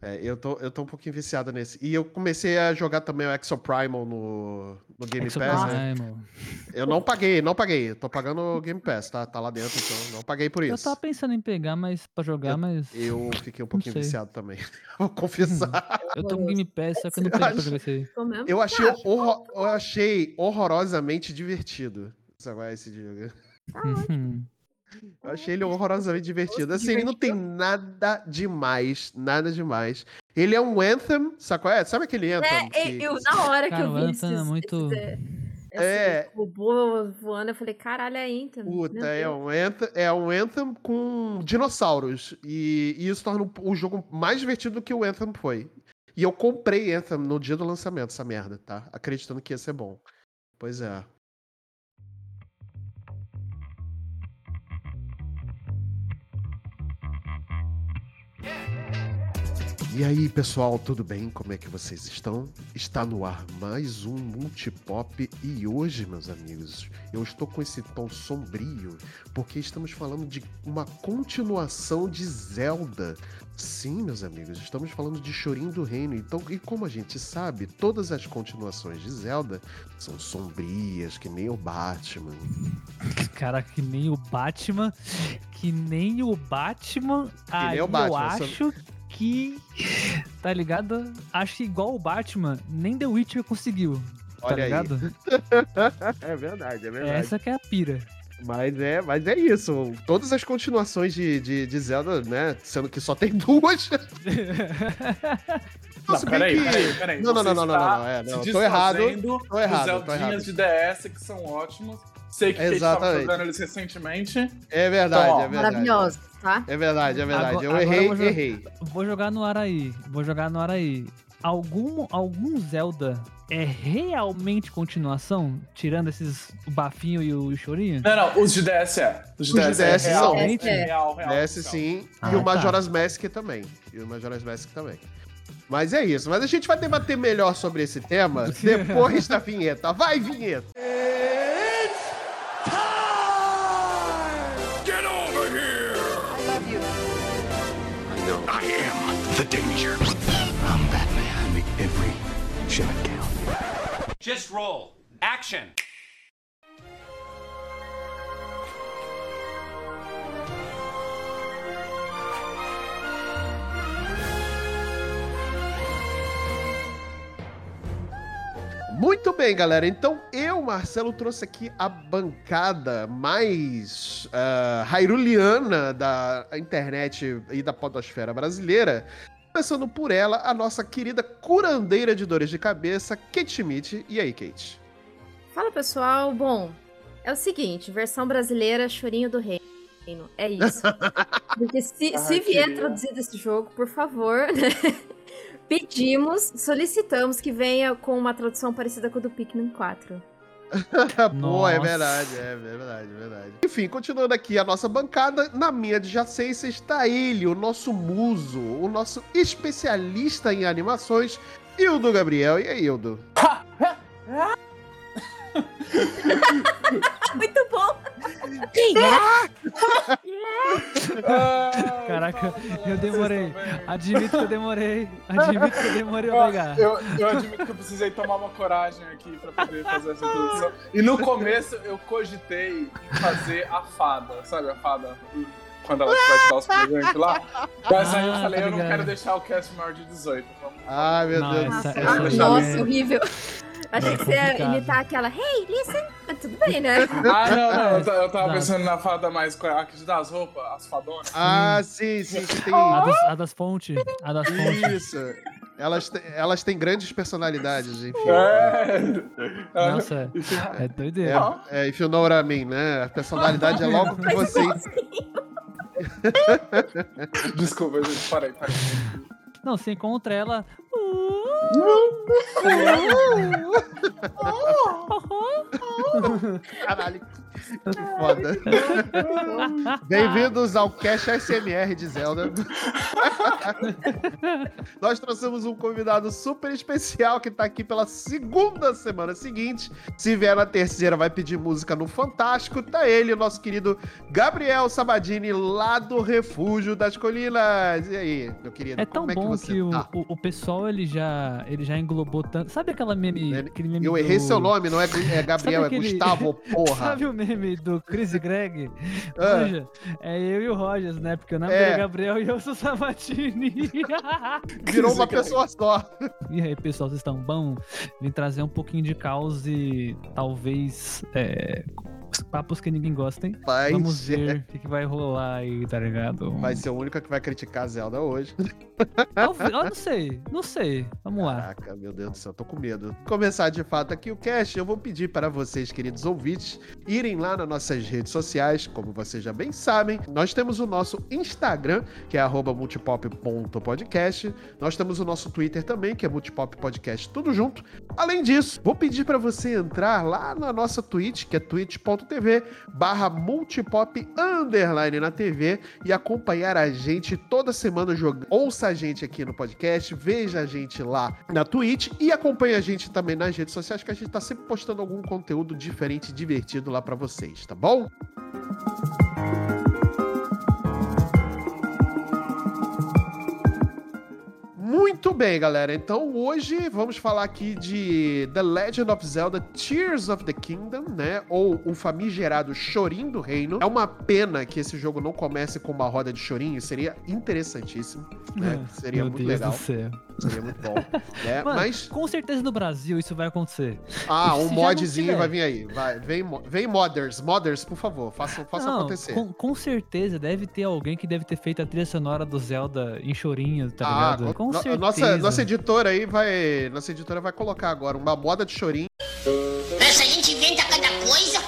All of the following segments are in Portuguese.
É, eu tô, eu tô um pouquinho viciado nesse. E eu comecei a jogar também o Exoprimal no, no Game Exo Pass, né? Primal. Eu não paguei, não paguei. Eu tô pagando o Game Pass, tá? Tá lá dentro, então não paguei por Eu isso. tava pensando em pegar, mas pra jogar, mas. Eu fiquei um pouquinho viciado também. Vou confessar. Eu tô com Game Pass, só que eu não Eu tenho pra acho- jogar isso aí. Eu achei, Ah, horror- eu achei horrorosamente divertido. Esse jogo? Uhum. Eu achei ele horrorosamente divertido. Assim, ele não tem nada demais, nada demais. Ele é um Anthem, sabe qual é? Sabe aquele Anthem? É, que- eu, na hora Cara, que eu vi Anthem é muito- esses, é, É. esses robô voando, eu falei, caralho, é Anthem. Puta, é um, anthem, é um Anthem com dinossauros. E, e isso torna o, o jogo mais divertido do que o Anthem foi. E eu comprei Anthem no dia do lançamento, essa merda, tá? Acreditando que ia ser bom. Pois é. E aí, pessoal, tudo bem? Como é que vocês estão? Está no ar mais um Multipop e hoje, meus amigos, eu estou com esse tom sombrio porque estamos falando de uma continuação de Zelda. Sim, meus amigos, estamos falando de Chorinho do Reino. Então, e como a gente sabe, todas as continuações de Zelda são sombrias, que nem o Batman. Cara, que nem o Batman. Que nem o Batman. aí nem o Batman, eu só- acho que. Tá ligado? Acho que igual o Batman, nem The Witcher conseguiu. Tá Olha aí. ligado? É verdade, é Essa que é a pira. Mas é, mas é isso. Todas as continuações de, de, de Zelda, né? Sendo que só tem duas. Não, Se bem peraí, que- peraí, peraí. Não, não, não, não, não, não, é, não, se tô errado, tô errado, tô errado. Zeldinhas de DS que são ótimos. Sei que estava Exatamente. jogando eles recentemente. É verdade, Então, ó, é verdade. Maravilhoso, tá? É verdade, é verdade. Agora- eu agora errei, eu vou errei. Vou jogar no ar aí. Vou jogar no ar aí. Algum, algum Zelda é realmente continuação? Tirando esses o bafinho e o chorinho? Não, não, os de DS é. Os de Os de DS, é DS real, são. é real, real. DS sim. Ah, e o tá. Majora's Mask também. E o Majora's Mask também. Mas é isso. Mas a gente vai debater melhor sobre esse tema depois da vinheta. Vai, vinheta! Danger. I'm Batman. Make every shot count. Just roll. Action. Muito bem, galera. Então eu, Marcelo, trouxe aqui a bancada mais ah, hairuliana da internet e da podosfera brasileira. Começando por ela, a nossa querida curandeira de dores de cabeça, Kate Schmidt. E aí, Kate? Fala, pessoal. Bom, é o seguinte, versão brasileira, chorinho do reino. É isso. Porque se, Ai, se vier queria. traduzido esse jogo, por favor, né? pedimos, solicitamos que venha com uma tradução parecida com a do Pikmin 4. Pô, é verdade, é verdade, é verdade. Enfim, continuando aqui a nossa bancada, na minha adjacência está ele, o nosso muso, o nosso especialista em animações, Hildo Gabriel. E aí, Hildo? Muito bom! Ah, Caraca, eu demorei. Admito que eu demorei. Admito que eu demorei a pegar. Eu, eu admito que eu precisei tomar uma coragem aqui pra poder fazer essa introdução. E no começo eu cogitei em fazer a fada, sabe a fada? Quando ela vai te dar os presentes lá. Mas aí eu Ah, falei, tá eu não quero deixar o cast maior de 18. Vamos Ai, meu Deus deixa nossa, eu- horrível. Achei que você ia imitar aquela Hey, listen! Mas tudo bem, né? Ah, não, não, eu, eu tava pensando na fada mais com a que te dá as roupas, as fadonas. Ah, sim, sim, que tem. A das, a das fontes. A das fontes. Isso. Elas, te- elas têm grandes personalidades, enfim. É. Nossa, é doideira. É, é, if you know what I mean, né? A personalidade é logo que você. Desculpa, gente, parei, parei. Não, você encontra ela. Caralho. Que foda. Bem-vindos ao Cash SMR de Zelda. Nós trouxemos um convidado super especial que tá aqui pela segunda semana seguinte. Se vier na terceira, vai pedir música no Fantástico. Tá ele, nosso querido Gabriel Sabadini, lá do Refúgio das Colinas. E aí, meu querido? É tão como é que bom você que, o, tá? o, o pessoal ele já, ele já englobou tanto. Sabe aquela meme. Ele- aquele meme Eu errei do- seu nome, não é, é Gabriel, é aquele- Gustavo, porra. Sabe o meme do Chris e Greg? Ah. É eu e o Rogers, né? Porque o nome É. é Gabriel e eu sou Sabatini. Virou uma pessoa só. e aí, pessoal, vocês estão bom? Vim trazer um pouquinho de caos e talvez é, papos que ninguém gostem. Mas Vamos é- ver o que, que vai rolar aí, tá ligado? vai ser o único que vai criticar a Zelda hoje. Talvez- Eu não sei, não sei. Vamos lá. Caraca, meu Deus do céu, tô com medo. Começar de fato aqui o cast, eu vou pedir para vocês, queridos ouvintes, irem lá nas nossas redes sociais, como vocês já bem sabem. Nós temos o nosso Instagram, que é arroba multipop.podcast. Nós temos o nosso Twitter também, que é multipop podcast, tudo junto. Além disso, vou pedir para você entrar lá na nossa Twitch, que é twitch.tv barra multipop underline na TV e acompanhar a gente toda semana jogando. Ouça a gente aqui no podcast, veja a gente lá na Twitch e acompanhe a gente também nas redes sociais, que a gente tá sempre postando algum conteúdo diferente divertido lá para vocês, tá bom? Muito bem, galera. Então hoje vamos falar aqui de The Legend of Zelda Tears of the Kingdom, né? Ou o famigerado Chorim do Reino. É uma pena que esse jogo não comece com uma roda de chorinho, seria interessantíssimo, né? Seria Meu muito Deus legal, do céu. Seria muito bom, né? Mano, Mas com certeza no Brasil isso vai acontecer. ah, um modzinho vai vir aí. Vai, vem, vem modders, modders, por favor, façam, façam Não, acontecer. Com, com certeza deve ter alguém que deve ter feito a trilha sonora do Zelda em chorinho, tá Ah, ligado? Com no- certeza. nossa, nossa editora aí vai, nossa editora vai colocar agora uma moda de chorinho. Essa gente inventa cada coisa.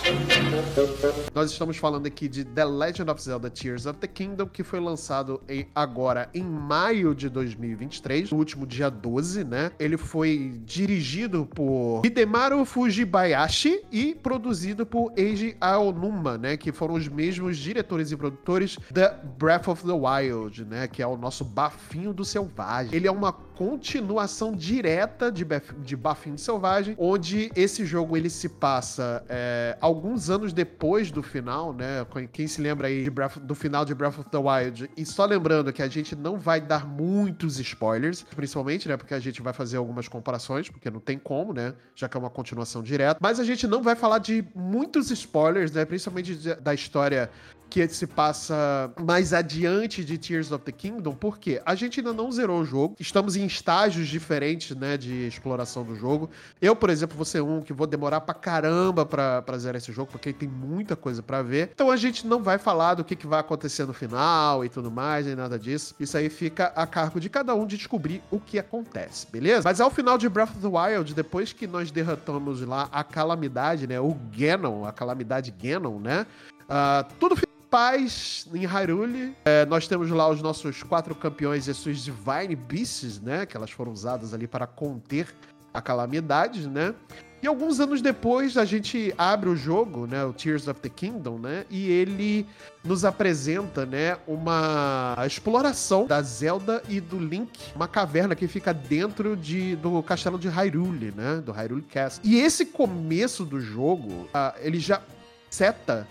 Nós estamos falando aqui de The Legend of Zelda Tears of the Kingdom, que foi lançado em- agora em maio de 2023, no último dia 12, né? Ele foi dirigido por Hidemaru Fujibayashi e produzido por Eiji Aonuma, né? Que foram os mesmos diretores e produtores da Breath of the Wild, né? Que é o nosso Bafinho do Selvagem. Ele é uma continuação direta de, Baf- de Bafinho do Selvagem, onde esse jogo ele se passa é, alguns anos depois do final, né? Quem se lembra aí Breath- do final de Breath of the Wild? E só lembrando que a gente não vai dar muitos spoilers, principalmente, né? Porque a gente vai fazer algumas comparações, porque não tem como, né? Já que é uma continuação direta. Mas a gente não vai falar de muitos spoilers, né? Principalmente da história que se passa mais adiante de Tears of the Kingdom, porque a gente ainda não zerou o jogo, estamos em estágios diferentes, né, de exploração do jogo. Eu, por exemplo, vou ser um que vou demorar pra caramba pra, pra zerar esse jogo, porque tem muita coisa pra ver. Então a gente não vai falar do que, que vai acontecer no final e tudo mais, nem nada disso. Isso aí fica a cargo de cada um de descobrir o que acontece, beleza? Mas ao final de Breath of the Wild, depois que nós derrotamos lá a calamidade, né, o Ganon, a calamidade Ganon, né, ah, tudo fica paz em Hyrule. É, nós temos lá os nossos quatro campeões e as suas Divine Beasts, né? Que elas foram usadas ali para conter a calamidade, né? E alguns anos depois a gente abre o jogo, né, o Tears of the Kingdom, né, e ele nos apresenta, né, uma exploração da Zelda e do Link, uma caverna que fica dentro de, do castelo de Hyrule, né, do Hyrule Castle. E esse começo do jogo, ah, ele já seta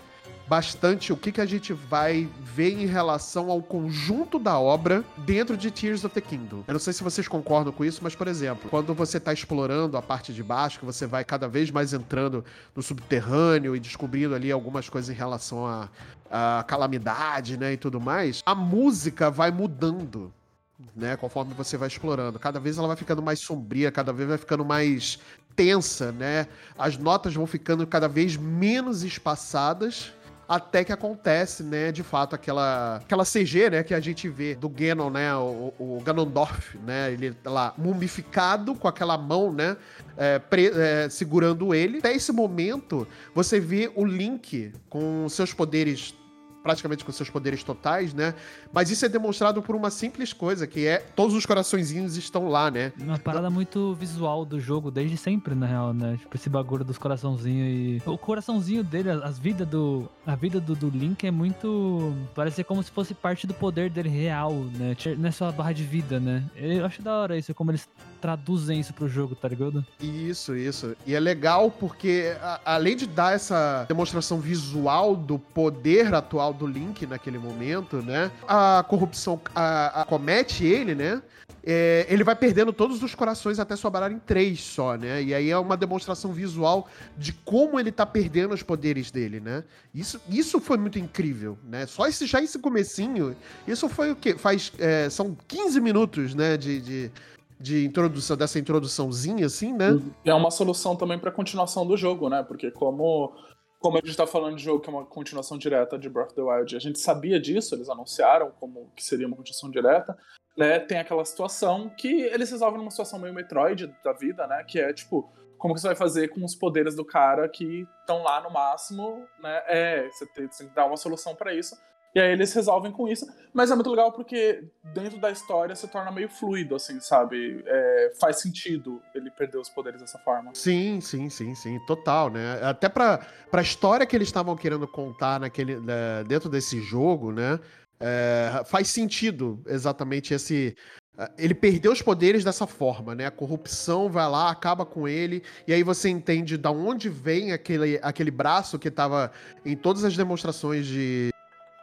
bastante o que, que a gente vai ver em relação ao conjunto da obra dentro de Tears of the Kingdom. Eu não sei se vocês concordam com isso, mas, por exemplo, quando você está explorando a parte de baixo, que você vai cada vez mais entrando no subterrâneo e descobrindo ali algumas coisas em relação à calamidade, né, e tudo mais, a música vai mudando. Né, conforme você vai explorando. Cada vez ela vai ficando mais sombria, cada vez vai ficando mais tensa, né? As notas vão ficando cada vez menos espaçadas até que acontece, né, de fato, aquela, aquela CG, né, que a gente vê do Ganon, né, o, o Ganondorf, né, ele lá mumificado com aquela mão, né, é, pre- é, segurando ele. Até esse momento, você vê o Link com seus poderes praticamente com seus poderes totais, né? Mas isso é demonstrado por uma simples coisa, que é todos os coraçõezinhos estão lá, né? Uma parada muito visual do jogo, desde sempre, na real, né? Tipo, esse bagulho dos coraçãozinhos e. O coraçãozinho dele, as vidas do. A vida do, do Link é muito. Parece como se fosse parte do poder dele real, né? Não é barra de vida, né? Eu acho da hora isso, como eles traduzem isso pro jogo, tá ligado? Isso, isso. E é legal porque, a, além de dar essa demonstração visual do poder atual do Link naquele momento, né? A corrupção a, a comete ele, né? É, ele vai perdendo todos os corações até sobrar em três só, né? E aí é uma demonstração visual de como ele tá perdendo os poderes dele, né? Isso, isso foi muito incrível, né? Só esse, já esse comecinho, isso foi o quê? Faz, é, são 15 minutos, né, de, de, de introdução, dessa introduçãozinha, assim, né? É uma solução também pra continuação do jogo, né? Porque como como a gente tá falando de jogo que é uma continuação direta de Breath of the Wild, a gente sabia disso, eles anunciaram como que seria uma continuação direta, né? Tem aquela situação que eles resolvem numa situação meio Metroid da vida, né? Que é tipo, como que você vai fazer com os poderes do cara que estão lá no máximo, né? É, você tem, você tem que dar uma solução para isso. E aí eles resolvem com isso. Mas é muito legal porque dentro da história se torna meio fluido, assim, sabe? É, faz sentido ele perder os poderes dessa forma. Sim, sim, sim, sim. Total, né? Até pra, pra história que eles estavam querendo contar naquele, né, dentro desse jogo, né? É, faz sentido exatamente esse. Ele perdeu os poderes dessa forma, né? A corrupção vai lá, acaba com ele, e aí você entende da onde vem aquele, aquele braço que estava em todas as demonstrações de,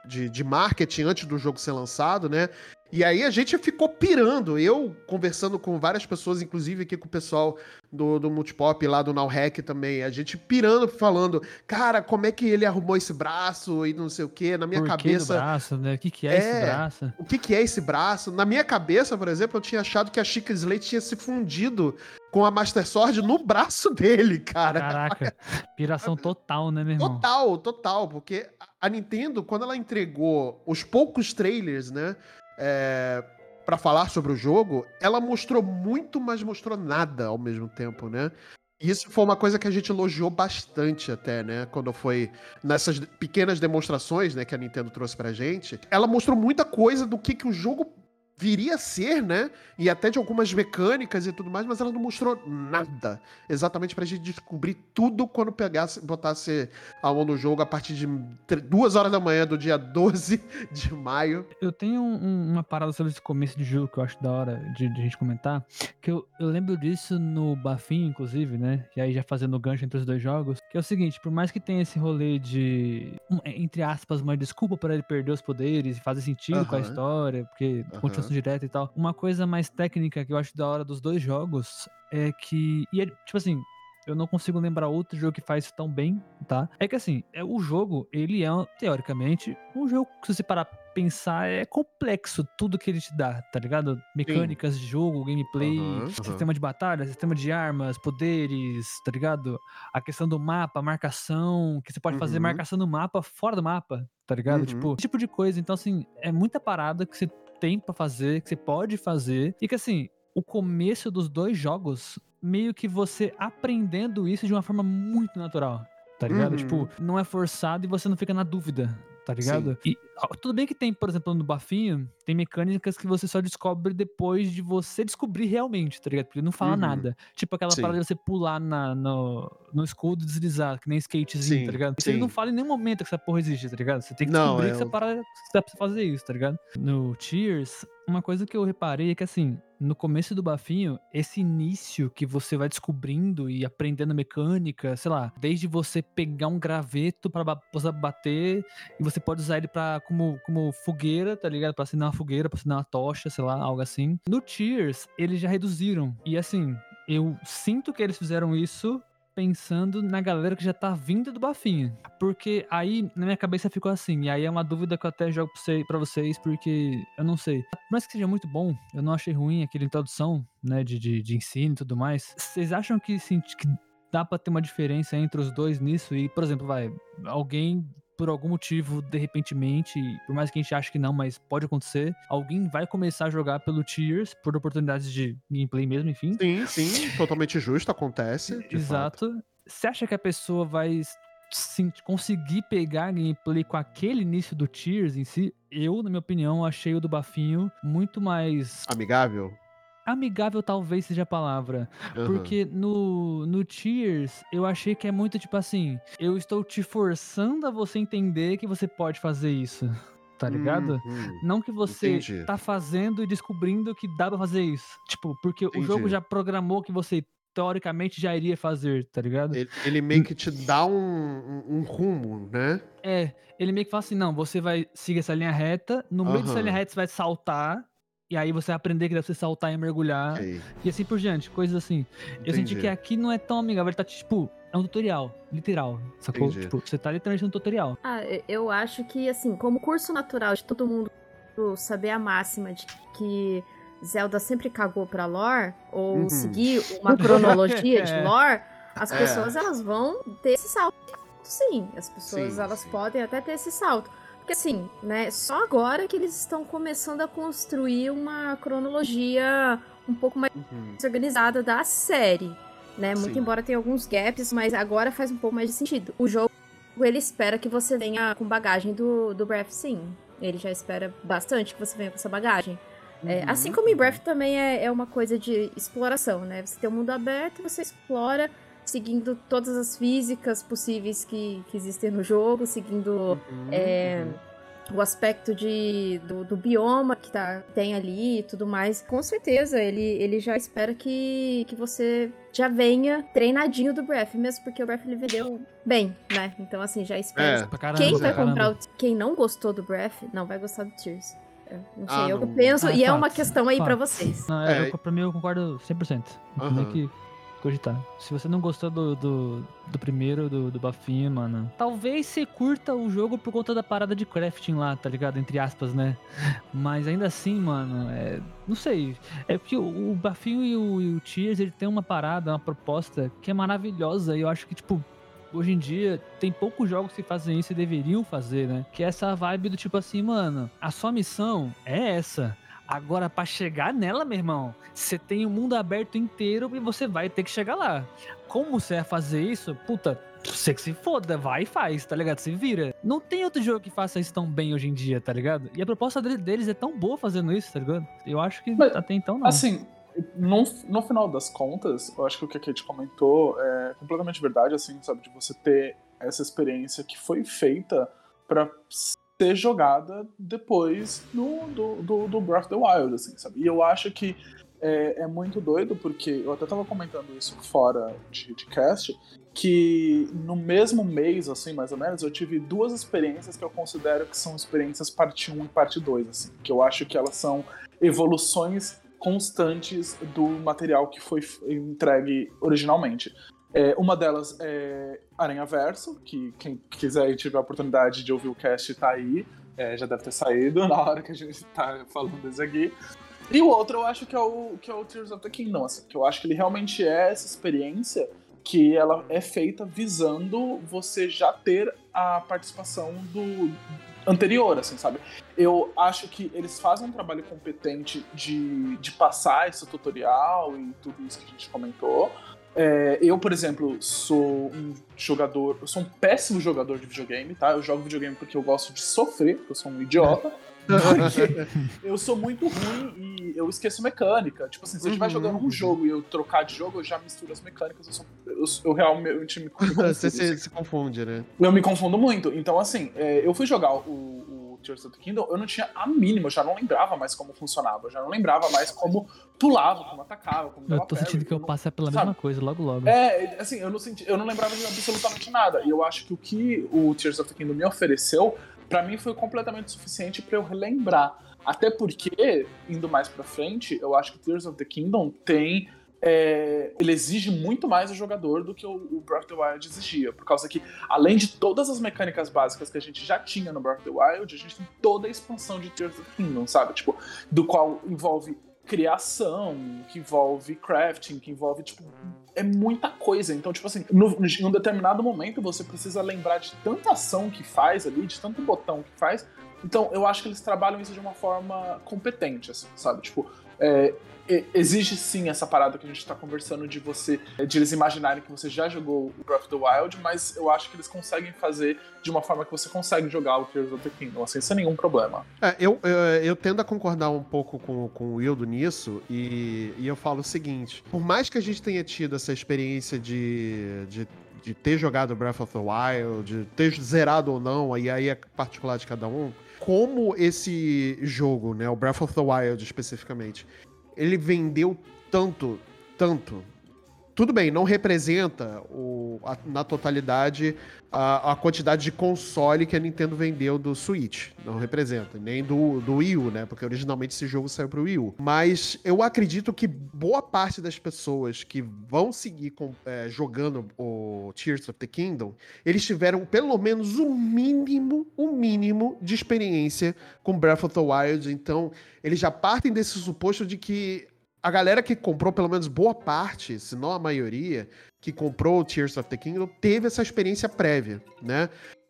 de, de marketing antes do jogo ser lançado, né? E aí a gente ficou pirando. Eu conversando com várias pessoas, inclusive aqui com o pessoal do, do Multipop lá do Now Hack também. A gente pirando, falando, cara, como é que ele arrumou esse braço e não sei o quê. Na minha Por cabeça. Que braço, né? O que, que é, esse braço? O que, que é esse braço? Na minha cabeça, por exemplo, eu tinha achado que a Chica Slate tinha se fundido com a Master Sword no braço dele, cara. Caraca, piração total, né, meu irmão? Total, total. Porque a Nintendo, quando ela entregou os poucos trailers, né? é, para falar sobre o jogo, ela mostrou muito, mas mostrou nada ao mesmo tempo, né? E isso foi uma coisa que a gente elogiou bastante até, né? Quando foi nessas pequenas demonstrações, né, que a Nintendo trouxe pra gente. Ela mostrou muita coisa do que, que o jogo viria a ser, né? E até de algumas mecânicas e tudo mais, mas ela não mostrou nada. Exatamente pra gente descobrir tudo quando pegasse, botasse a mão no jogo a partir de duas horas da manhã do dia 12 de maio. Eu tenho um, uma parada sobre esse começo de jogo que eu acho da hora de, de a gente comentar. Que eu, eu lembro disso no Bafinho, inclusive, né? E aí já fazendo gancho entre os dois jogos. Que é o seguinte, por mais que tenha esse rolê de, entre aspas, uma desculpa para ele perder os poderes e fazer sentido com a história, porque continua direta e tal. Uma coisa mais técnica que eu acho da hora dos dois jogos é que. E é, tipo assim, eu não consigo lembrar outro jogo que faz isso tão bem, tá? É que assim, é, o jogo, ele é, teoricamente, um jogo que se você parar pra pensar, é complexo tudo que ele te dá, tá ligado? Mecânicas Sim. de jogo, gameplay, uhum, uhum. sistema de batalha, sistema de armas, poderes, tá ligado? A questão do mapa, marcação, que você pode uhum. fazer marcação no mapa fora do mapa, tá ligado? Tipo, esse tipo de coisa. Então, assim, é muita parada que você tem para fazer, que você pode fazer, e que assim, o começo dos dois jogos, meio que você aprendendo isso de uma forma muito natural. Tá ligado? Uhum. Tipo, não é forçado e você não fica na dúvida tá ligado? E tudo bem que tem, por exemplo, no bafinho, tem mecânicas que você só descobre depois de você descobrir realmente, tá ligado? Porque ele não fala uhum. nada. Tipo aquela Sim. parada de você pular na, no, no escudo e deslizar, que nem skatezinho, Sim. tá ligado? Ele não fala em nenhum momento que essa porra existe, tá ligado? Você tem que descobrir não, é... que essa parada você precisa fazer isso, tá ligado? No Cheers, uma coisa que eu reparei é que assim, no começo do bafinho, esse início que você vai descobrindo e aprendendo mecânica, sei lá, desde você pegar um graveto para bater e você pode usar ele para como, como fogueira, tá ligado? Para acender uma fogueira, para acender uma tocha, sei lá, algo assim. No Cheers, eles já reduziram. E assim, eu sinto que eles fizeram isso pensando na galera que já tá vindo do bafinho. Porque aí, na minha cabeça, ficou assim. E aí é uma dúvida que eu até jogo pra vocês, porque eu não sei. Mais que seja muito bom, eu não achei ruim aquela introdução, né, de, de, de ensino e tudo mais. Vocês acham que, assim, que dá pra ter uma diferença entre os dois nisso? E, por exemplo, vai, alguém por algum motivo, de repentemente, por mais que a gente ache que não, mas pode acontecer, alguém vai começar a jogar pelo Tears por oportunidades de gameplay mesmo, enfim. Sim, sim, totalmente justo, acontece. Exato. Você acha que a pessoa vai sim, conseguir pegar gameplay com aquele início do Tears em si, eu, na minha opinião, achei o do Bafinho muito mais Amigável? Amigável, talvez seja a palavra. Aham. Porque no, no Tears, eu achei que é muito tipo assim: eu estou te forçando a você entender que você pode fazer isso. Tá ligado? Uhum. Não que você Entendi. tá fazendo e descobrindo que dá pra fazer isso. Tipo, porque o jogo Entendi. já programou que você teoricamente já iria fazer, tá ligado? Ele, ele meio que te dá um, um, um rumo, né? É, ele meio que fala assim: não, você vai seguir essa linha reta, no meio dessa linha reta você vai saltar, e aí você vai aprender que deve ser saltar e mergulhar, e assim por diante, coisas assim. Eu senti entendi. que aqui não é tão amigável, ele tá tipo, é um tutorial, literal, sacou? Entendi. Tipo, você tá literalmente no tutorial. Ah, eu- acho que, assim, como curso natural de todo mundo saber a máxima de que Zelda sempre cagou pra lore, ou Uhum. seguir uma cronologia de É. lore, as É. pessoas, elas vão ter esse salto, sim. As pessoas, Sim, elas sim. podem até ter esse salto. Porque, assim, né, só agora que eles estão começando a construir uma cronologia um pouco mais Uhum. organizada da série, né? Muito Sim. embora tenha alguns gaps, mas agora faz um pouco mais de sentido. O jogo, ele espera que você venha com bagagem do, do Breath, sim. Ele já espera bastante que você venha com essa bagagem. É, Uhum. assim como em Breath também é, é uma coisa de exploração, né? Você tem um mundo aberto, você explora seguindo todas as físicas possíveis que, que existem no jogo, seguindo Uhum, é, uhum. o aspecto de, do, do bioma que tá, tem ali e tudo mais. Com certeza, ele, ele já espera que, que você já venha treinadinho do Breath, mesmo porque o Breath ele vendeu bem, né? Então, assim, já espera. É, Pra caramba, Quem vai é. comprar o, Quem não gostou do Breath, não vai gostar do Tears. É, Não sei, Ah, eu não. penso, Ah, e é uma fato, questão aí pra fato. vocês. Não, é, É. eu, pra mim eu concordo 100%. Não tem nem Aham. que cogitar. Se você não gostou do, do, do primeiro, do, do Bafinho, mano, talvez você curta o jogo por conta da parada de crafting lá, tá ligado? Entre aspas, né? Mas ainda assim, mano, é, não sei. É porque o, o Bafinho e o, e o Tears, ele tem uma parada, uma proposta que é maravilhosa e eu acho que, tipo, hoje em dia tem poucos jogos que fazem isso e deveriam fazer, né? Que é essa vibe do tipo assim, mano, a sua missão é essa. Agora, pra chegar nela, meu irmão, você tem o mundo aberto inteiro e você vai ter que chegar lá. Como você vai fazer isso? Puta, você que se foda, vai e faz, tá ligado? Se vira. Não tem outro jogo que faça isso tão bem hoje em dia, tá ligado? E a proposta dele- deles é tão boa fazendo isso, tá ligado? Eu acho que Mas, até então não. Assim, no, no final das contas, eu acho que o que a Kate comentou é completamente verdade, assim, sabe? De você ter essa experiência que foi feita pra ser jogada depois no, do, do, do Breath of the Wild, assim, sabe? E eu acho que é, é muito doido, porque eu até tava comentando isso fora de, de cast, que no mesmo mês, assim, mais ou menos, eu tive duas experiências que eu considero que são experiências parte 1 e parte 2, assim, que eu acho que elas são evoluções constantes do material que foi entregue originalmente. É, uma delas é Aranha Verso, que quem quiser e tiver a oportunidade de ouvir o cast tá aí, é, já deve ter saído na hora que a gente tá falando desse aqui. E o outro eu acho que é o, que é o Tears of the Kingdom, assim, que eu acho que ele realmente é essa experiência que ela é feita visando você já ter a participação do anterior, assim, sabe? Eu acho que eles fazem um trabalho competente de, de passar esse tutorial e tudo isso que a gente comentou. É, eu, por exemplo, sou um jogador, eu sou um péssimo jogador de videogame, tá? Eu jogo videogame porque eu gosto de sofrer, porque eu sou um idiota. Porque eu sou muito ruim e eu esqueço mecânica. Tipo assim, se eu estiver Uhum, jogando um jogo e eu trocar de jogo, eu já misturo as mecânicas. Eu, sou, eu, eu realmente me, confundo, Você se, se confunde, né? Eu me confundo muito. Então, assim, é, eu fui jogar o Tears of the Kingdom, eu não tinha a mínima, eu já não lembrava mais como funcionava, eu já não lembrava mais como pulava, como atacava, como eu tô parry, sentindo que eu não- passo pela sabe? mesma coisa logo logo. É, assim, eu não senti, eu não lembrava de absolutamente nada. E eu acho que o que o Tears of the Kingdom me ofereceu, pra mim foi completamente suficiente pra eu relembrar. Até porque, indo mais pra frente, eu acho que Tears of the Kingdom tem. É, ele exige muito mais do jogador do que o, o Breath of the Wild exigia. Por causa que, além de todas as mecânicas básicas que a gente já tinha no Breath of the Wild, a gente tem toda a expansão de Tears of Kingdom, sabe? Tipo, do qual envolve criação, que envolve crafting, que envolve, tipo, é muita coisa. Então, tipo assim, no, em um determinado momento você precisa lembrar de tanta ação que faz ali, de tanto botão que faz. Então, eu acho que eles trabalham isso de uma forma competente, assim, sabe? Tipo, é, e- existe sim essa parada que a gente tá conversando de você, de eles imaginarem que você já jogou o Breath of the Wild, mas eu acho que eles conseguem fazer de uma forma que você consegue jogar o Tears of the Kingdom, assim, sem nenhum problema. É, eu, eu, eu tendo a concordar um pouco com, com o Wildo nisso, e, e eu falo o seguinte: por mais que a gente tenha tido essa experiência de, de, de ter jogado Breath of the Wild, de ter zerado ou não, e aí é particular de cada um, como esse jogo, né, o Breath of the Wild especificamente, ele vendeu tanto, tanto. Tudo bem, não representa o, a- na totalidade a, a quantidade de console que a Nintendo vendeu do Switch. Não representa. Nem do, do Wii U, né? Porque originalmente esse jogo saiu pro Wii U. Mas eu acredito que boa parte das pessoas que vão seguir com- é, jogando o Tears of the Kingdom, eles tiveram pelo menos o mínimo, o mínimo de experiência com Breath of the Wild. Então, eles já partem desse suposto de que a galera que comprou, pelo menos boa parte, se não a maioria, que comprou o Tears of the Kingdom, teve essa experiência prévia, né?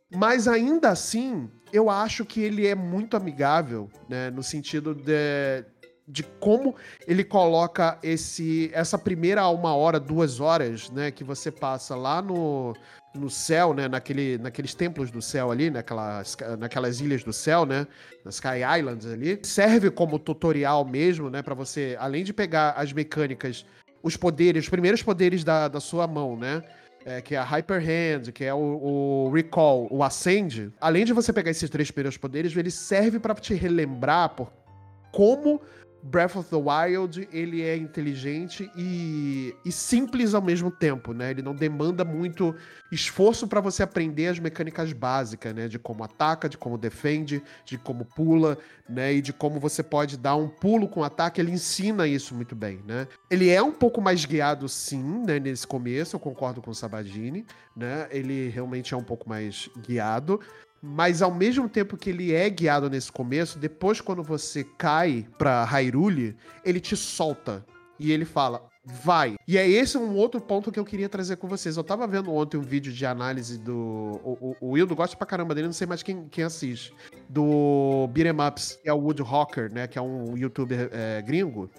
Mas ainda assim, eu acho que ele é muito amigável, né? No sentido de, de como ele coloca esse, essa primeira uma hora, duas horas, né? Que você passa lá no, no céu, né? Naquele, naqueles templos do céu ali, naquelas, naquelas ilhas do céu, né? Nas Sky Islands ali. Serve como tutorial mesmo, né? Pra você, além de pegar as mecânicas, os poderes, os primeiros poderes da, da sua mão, né? é, que é a Hyper Hand, que é o, o Recall, o Ascend, além de você pegar esses três primeiros poderes, ele serve pra te relembrar por como Breath of the Wild ele é inteligente e, e simples ao mesmo tempo, né? Ele não demanda muito esforço pra você aprender as mecânicas básicas, né? De como ataca, de como defende, de como pula, né? E de como você pode dar um pulo com ataque. Ele ensina isso muito bem, né? Ele é um pouco mais guiado, sim, né? Nesse começo, eu concordo com o Sabadini, né? Ele realmente é um pouco mais guiado. Mas ao mesmo tempo que ele é guiado nesse começo, depois quando você cai pra Hyrule, ele te solta. E ele fala, vai. E é esse um outro ponto que eu queria trazer com vocês. Eu tava vendo ontem um vídeo de análise do... O, o, o gosta pra caramba dele, não sei mais quem, quem assiste. Do Beat'em Ups, que é o Woodhawker, né? Que é um youtuber é, gringo.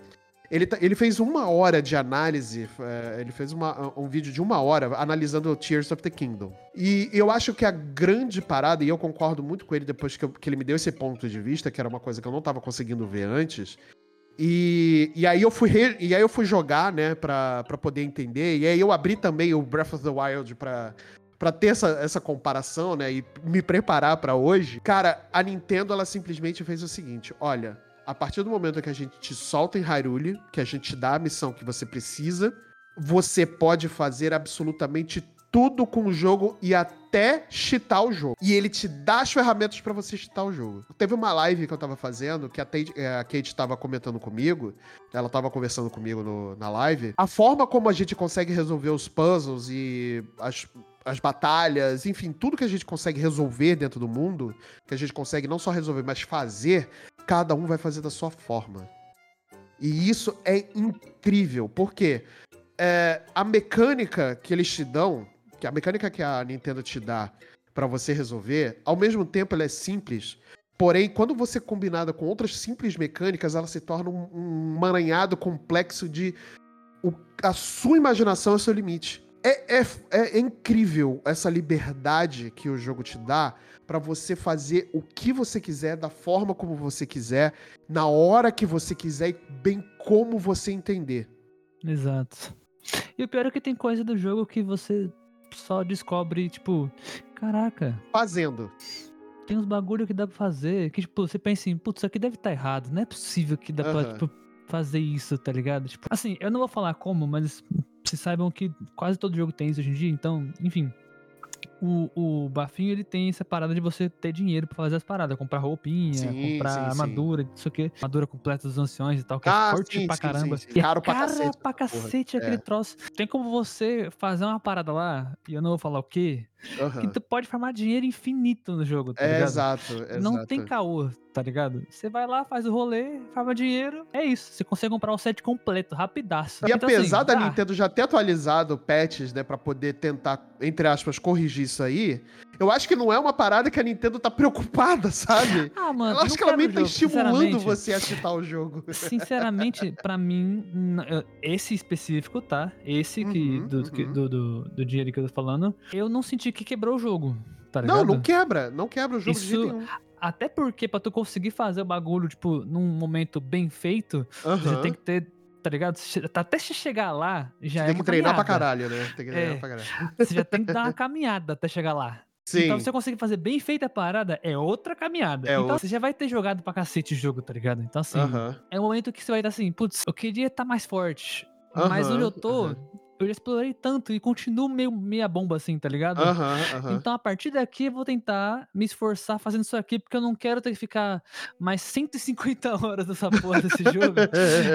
Ele, tá- ele fez uma hora de análise, é, ele fez uma- um vídeo de uma hora analisando Tears of the Kingdom. E eu acho que a grande parada, e eu concordo muito com ele depois que, eu- que ele me deu esse ponto de vista, que era uma coisa que eu não tava conseguindo ver antes. E, e aí eu fui re- e aí eu fui jogar, né, pra, pra poder entender. E aí eu abri também o Breath of the Wild pra, pra ter essa, essa comparação, né, e me preparar pra hoje. Cara, a Nintendo, ela simplesmente fez o seguinte: olha, a partir do momento que a gente te solta em Hyrule, que a gente te dá a missão que você precisa, você pode fazer absolutamente tudo com o jogo e até cheatar o jogo. E ele te dá as ferramentas pra você cheatar o jogo. Teve uma live que eu tava fazendo, que a, Tate- eh, a Kate tava comentando comigo, ela tava conversando comigo no- na live. A forma como a gente consegue resolver os puzzles e as, as batalhas, enfim, tudo que a gente consegue resolver dentro do mundo, que a gente consegue não só resolver, mas fazer, cada um vai fazer da sua forma. E isso é incrível, porque é, a mecânica que eles te dão, que a mecânica que a Nintendo te dá pra você resolver, ao mesmo tempo ela é simples, porém, quando você é combinada com outras simples mecânicas, ela se torna um, um maranhado complexo de o- a sua imaginação é o seu limite. É, é, é incrível essa liberdade que o jogo te dá pra você fazer o que você quiser, da forma como você quiser, na hora que você quiser e bem como você entender. Exato. E o pior é que tem coisa do jogo que você só descobre, tipo, caraca, Fazendo. tem uns bagulho que dá pra fazer, que, tipo, você pensa assim, putz, isso aqui deve estar errado, não é possível que dá pra, Aham. tipo, fazer isso, tá ligado? Tipo, assim, eu não vou falar como, mas vocês saibam que quase todo jogo tem isso hoje em dia, então, enfim. O, o bafinho, ele tem essa parada de você ter dinheiro pra fazer as paradas, comprar roupinha, Sim, comprar sim, sim. armadura, não sei o que, armadura completa dos anciões e tal, que Ah, é forte sim, pra sim, caramba. sim, sim. que é Caro pra cara cacete, pra cacete aquele É. troço. Tem como você fazer uma parada lá, e eu não vou falar o quê, Aham. que tu pode farmar dinheiro infinito no jogo, tá É, ligado? exato, exato. Não tem caô, tá ligado? Você vai lá, faz o rolê, farma dinheiro, é isso. Você consegue comprar o set completo, rapidaço. E Então, apesar assim, da dá. Nintendo já ter atualizado patches, né, pra poder tentar, entre aspas, corrigir isso aí, eu acho que não é uma parada que a Nintendo tá preocupada, sabe? Ah, mano, Eu acho que ela meio tá estimulando você a chitar o jogo. Sinceramente, pra mim, esse específico, tá? Esse que, Uhum, do, que- uhum. do, do, do dinheiro que eu tô falando, eu não senti que quebrou o jogo, tá ligado? Não, não quebra. Não quebra o jogo de Isso- jeito nenhum. Até porque pra tu conseguir fazer o bagulho, tipo, num momento bem feito, você Aham. tem que ter, tá ligado? Che- Até se chegar lá, já é Tem que treinar pra caminhada. caralho, né? Tem que treinar É. pra caralho. Você já tem que dar uma caminhada até chegar lá. Sim. Então, você conseguir fazer bem feita a parada, é outra caminhada. É então, outra. você já vai ter jogado pra cacete o jogo, tá ligado? Então, assim, Aham. é um momento que você vai estar assim, putz, eu queria estar mais forte. Mas Aham, onde eu tô, aham. Eu já explorei tanto e continuo meio meia bomba assim, tá ligado? Então, a partir daqui, eu vou tentar me esforçar fazendo isso aqui, porque eu não quero ter que ficar mais 150 horas nessa porra desse jogo,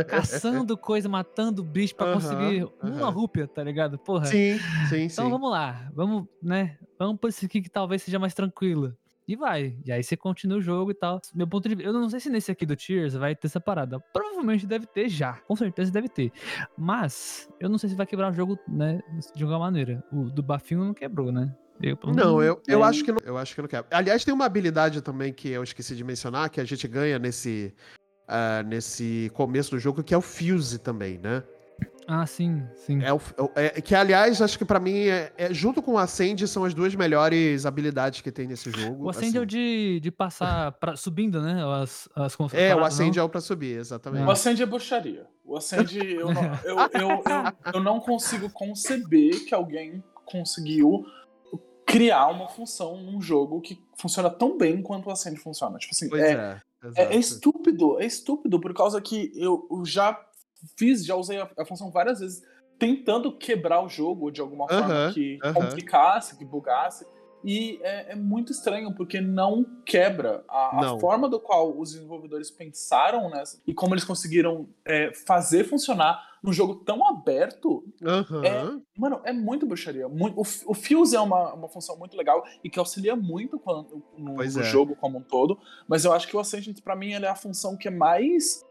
caçando coisa, matando bicho pra conseguir uma rúpia, tá ligado? Porra. Sim, sim, Então sim. vamos lá, vamos, né? Vamos por esse aqui que talvez seja mais tranquilo. E vai. E aí você continua o jogo e tal. Meu ponto de vista. Eu não sei se nesse aqui do Tears vai ter essa parada. Provavelmente deve ter já. Com certeza deve ter. Mas eu não sei se vai quebrar o jogo, né? De alguma maneira. O do Bafinho não quebrou, né? Eu, Não, eu, eu é, acho que não, eu acho que não quebra. Aliás, tem uma habilidade também que eu esqueci de mencionar, que a gente ganha nesse, ah, nesse começo do jogo, que é o Fuse também, né? Ah, sim, sim. É o, é- que, aliás, acho que pra mim, é, é- junto com o Ascend, são as duas melhores habilidadades que tem nesse jogo. O Ascend é o assim. de, de passar pra, subindo, né? As, as É, o Ascend não? é o pra subir, exatamente. O Ascend é bruxaria. O Ascend, eu não, eu, eu, eu, eu não consigo conceber que alguém conseguiu criar uma função num jogo que funciona tão bem quanto o Ascend funciona. Tipo assim, Pois é, é. é, é estúpido, é estúpido, por causa que eu, eu já fiz, já usei a, a função várias vezes, tentando quebrar o jogo de alguma forma Aham, que aham. complicasse, que bugasse. E é, é muito estranho, porque não quebra a, a Não. forma do qual os desenvolvedores pensaram nessa e como eles conseguiram é, fazer funcionar num jogo tão aberto. Aham. Mano, é muito bruxaria. Muito, o, o Fuse é uma, uma função muito legal e que auxilia muito quando, no, no é. jogo como um todo. Mas eu acho que o Ascendant, pra mim, ele é a função que é mais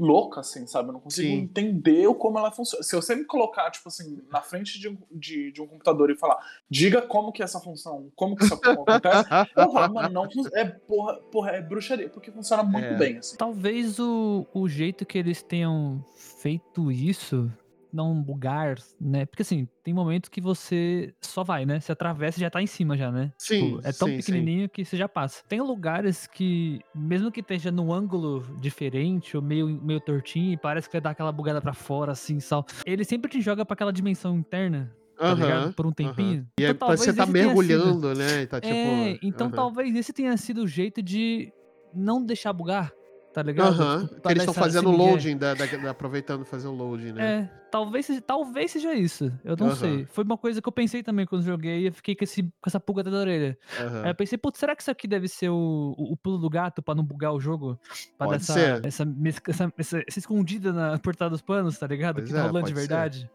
louca, assim, sabe? Eu não consigo Sim. entender o como ela funciona. Se eu sempre colocar, tipo assim, na frente de um, de, de um computador e falar, diga como que essa função, como que isso acontece, porra, mano, não é, porra, porra, é bruxaria, porque funciona muito É. bem, assim. Talvez o, o jeito que eles tenham feito isso não bugar, né? Porque assim, tem momentos que você só vai, né? Você atravessa e já tá em cima já, né? Sim, Tipo, é tão sim, sim. pequenininho que você já passa. Tem lugares que, mesmo que esteja num ângulo diferente ou meio, meio tortinho, e parece que vai dar aquela bugada pra fora, assim, sal. Ele sempre te joga pra aquela dimensão interna, tá. Por um tempinho. E é, Então, parece que você tá tenha sido- mergulhando, né? E tá tipo. é, então aham. talvez esse tenha sido o jeito de não deixar bugar, tá ligado? Aham. Tipo, Que pra eles estão fazendo o migué. loading, da, da- da- aproveitando fazer o loading, né? É, talvez, seja- talvez seja isso. Eu não sei. Foi uma coisa que eu pensei também quando joguei e eu fiquei com, esse, com essa pulga da orelha. Aí eu pensei, putz, será que isso aqui deve ser o, o, o pulo do gato pra não bugar o jogo? Pra Pode dar ser. essa, essa, essa, essa, essa escondida na portada dos panos, tá ligado? Pois que tá é, rolando de pode ser. verdade.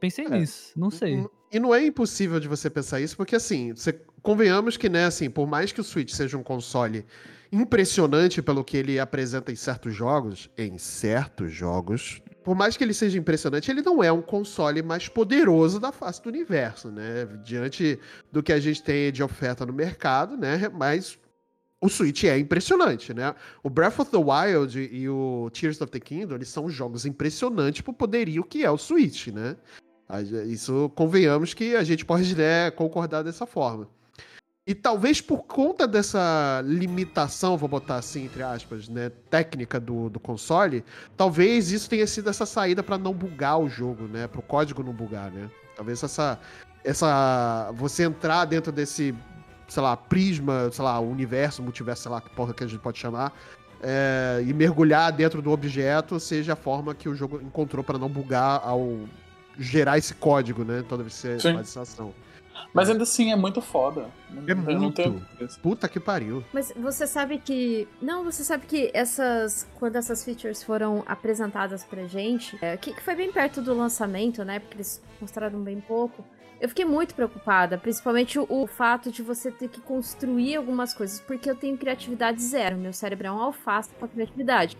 Pensei É. nisso, não sei. E não é impossível de você pensar isso, porque assim, você, convenhamos que, né, assim, por mais que o Switch seja um console impressionante pelo que ele apresenta em certos jogos, em certos jogos, por mais que ele seja impressionante, ele não é um console mais poderoso da face do universo, né? Diante do que a gente tem de oferta no mercado, né? Mas o Switch é impressionante, né? O Breath of the Wild e o Tears of the Kingdom, eles são jogos impressionantes pro poderio que é o Switch, né? Isso, convenhamos que a gente pode né, concordar dessa forma. E talvez por conta dessa limitação, vou botar assim, entre aspas, né, técnica do, do console, talvez isso tenha sido essa saída para não bugar o jogo, né, para o código não bugar, né. Talvez essa, essa, você entrar dentro desse, sei lá, prisma, sei lá, universo, multiverso, sei lá, que porra que a gente pode chamar, é, e mergulhar dentro do objeto seja a forma que o jogo encontrou para não bugar ao gerar esse código, né, toda vez que você Sim. faz essa ação. Mas ainda assim é muito foda. Não- É eu não muito. tenho- Puta que pariu. Mas você sabe que. Não, você sabe que essas. Quando essas features foram apresentadas pra gente, é, que, que foi bem perto do lançamento, né? Porque eles mostraram bem pouco. Eu fiquei muito preocupada, principalmente o, o fato de você ter que construir algumas coisas, porque eu tenho criatividade zero. Meu cérebro é um alface com criatividade.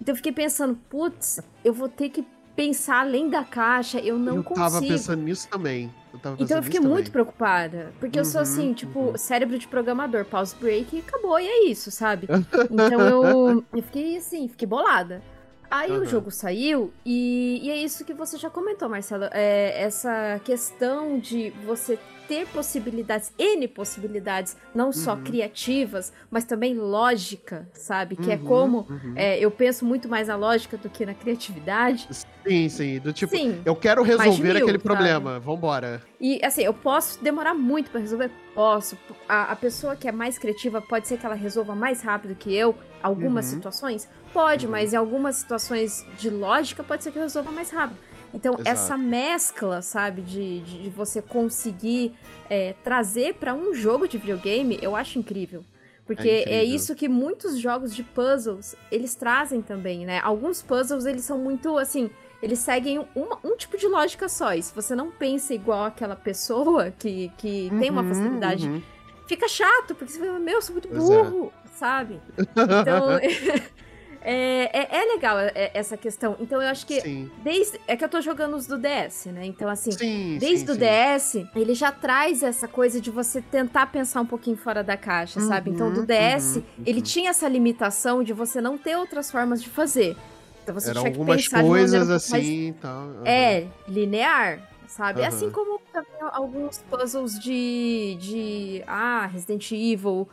Então eu fiquei pensando, putz, eu vou ter que pensar além da caixa, eu não eu consigo. tava pensando nisso também. Eu Então eu fiquei muito também. preocupada. Porque eu sou Uhum, assim, tipo, uhum. cérebro de programador, pause break e acabou, e é isso, sabe? Então eu, eu fiquei assim, fiquei bolada. Aí Aham. o jogo saiu e, e é isso que você já comentou, Marcelo. É essa questão de você ter possibilidades, N possibilidades, não só Uhum. criativas, mas também lógica, sabe? Que é Uhum, como uhum. é, eu penso muito mais na lógica do que na criatividade. Sim, sim. Do tipo, Sim. eu quero resolver mil, aquele sabe? problema. Vambora. E assim, eu posso demorar muito pra resolver? Posso. A, a pessoa que é mais criativa pode ser que ela resolva mais rápido que eu algumas Uhum. situações? Pode, Uhum. mas em algumas situações de lógica pode ser que eu resolva mais rápido. Então, Exato. essa mescla, sabe, de, de, você conseguir é, trazer pra um jogo de videogame, eu acho incrível. Porque é, incrível. isso que muitos jogos de puzzles, eles trazem também, né? Alguns puzzles, eles são muito, assim, eles seguem uma- um tipo de lógica só. E se você não pensa igual aquela pessoa que, que tem uma Uhum, facilidade, uhum. fica chato, porque você fala, meu, eu sou muito é. burro, sabe? Então, é, é, é legal é, essa questão. Então, eu acho que Sim, desde... É que eu tô jogando os do DS, né? Então, assim, sim, Desde o. DS, ele já traz essa coisa de você tentar pensar um pouquinho fora da caixa, sabe? Então, do Uhum, DS, uhum, ele uhum. tinha essa limitação de você não ter outras formas de fazer. Então, você Eram tinha que algumas pensar coisas mais assim e tal. é, linear, sabe? Assim como também alguns puzzles de, de ah, Resident Evil,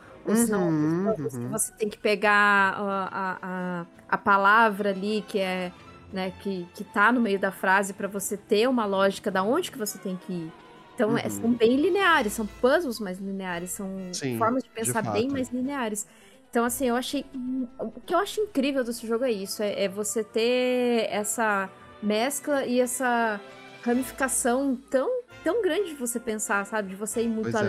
não, Uhum, que uhum. você tem que pegar a, a, a, palavra ali, que é, né, que, que tá no meio da frase pra você ter uma lógica da onde que você tem que ir. Então, é, Uhum. são bem lineares, são puzzles mais lineares, são Sim, formas de de pensar bem fato. mais lineares. Então, assim, eu achei. O que eu acho incrível desse jogo é isso: é, é você ter essa mescla e essa ramificação tão, tão grande de você pensar, sabe? De você ir muito Pois é.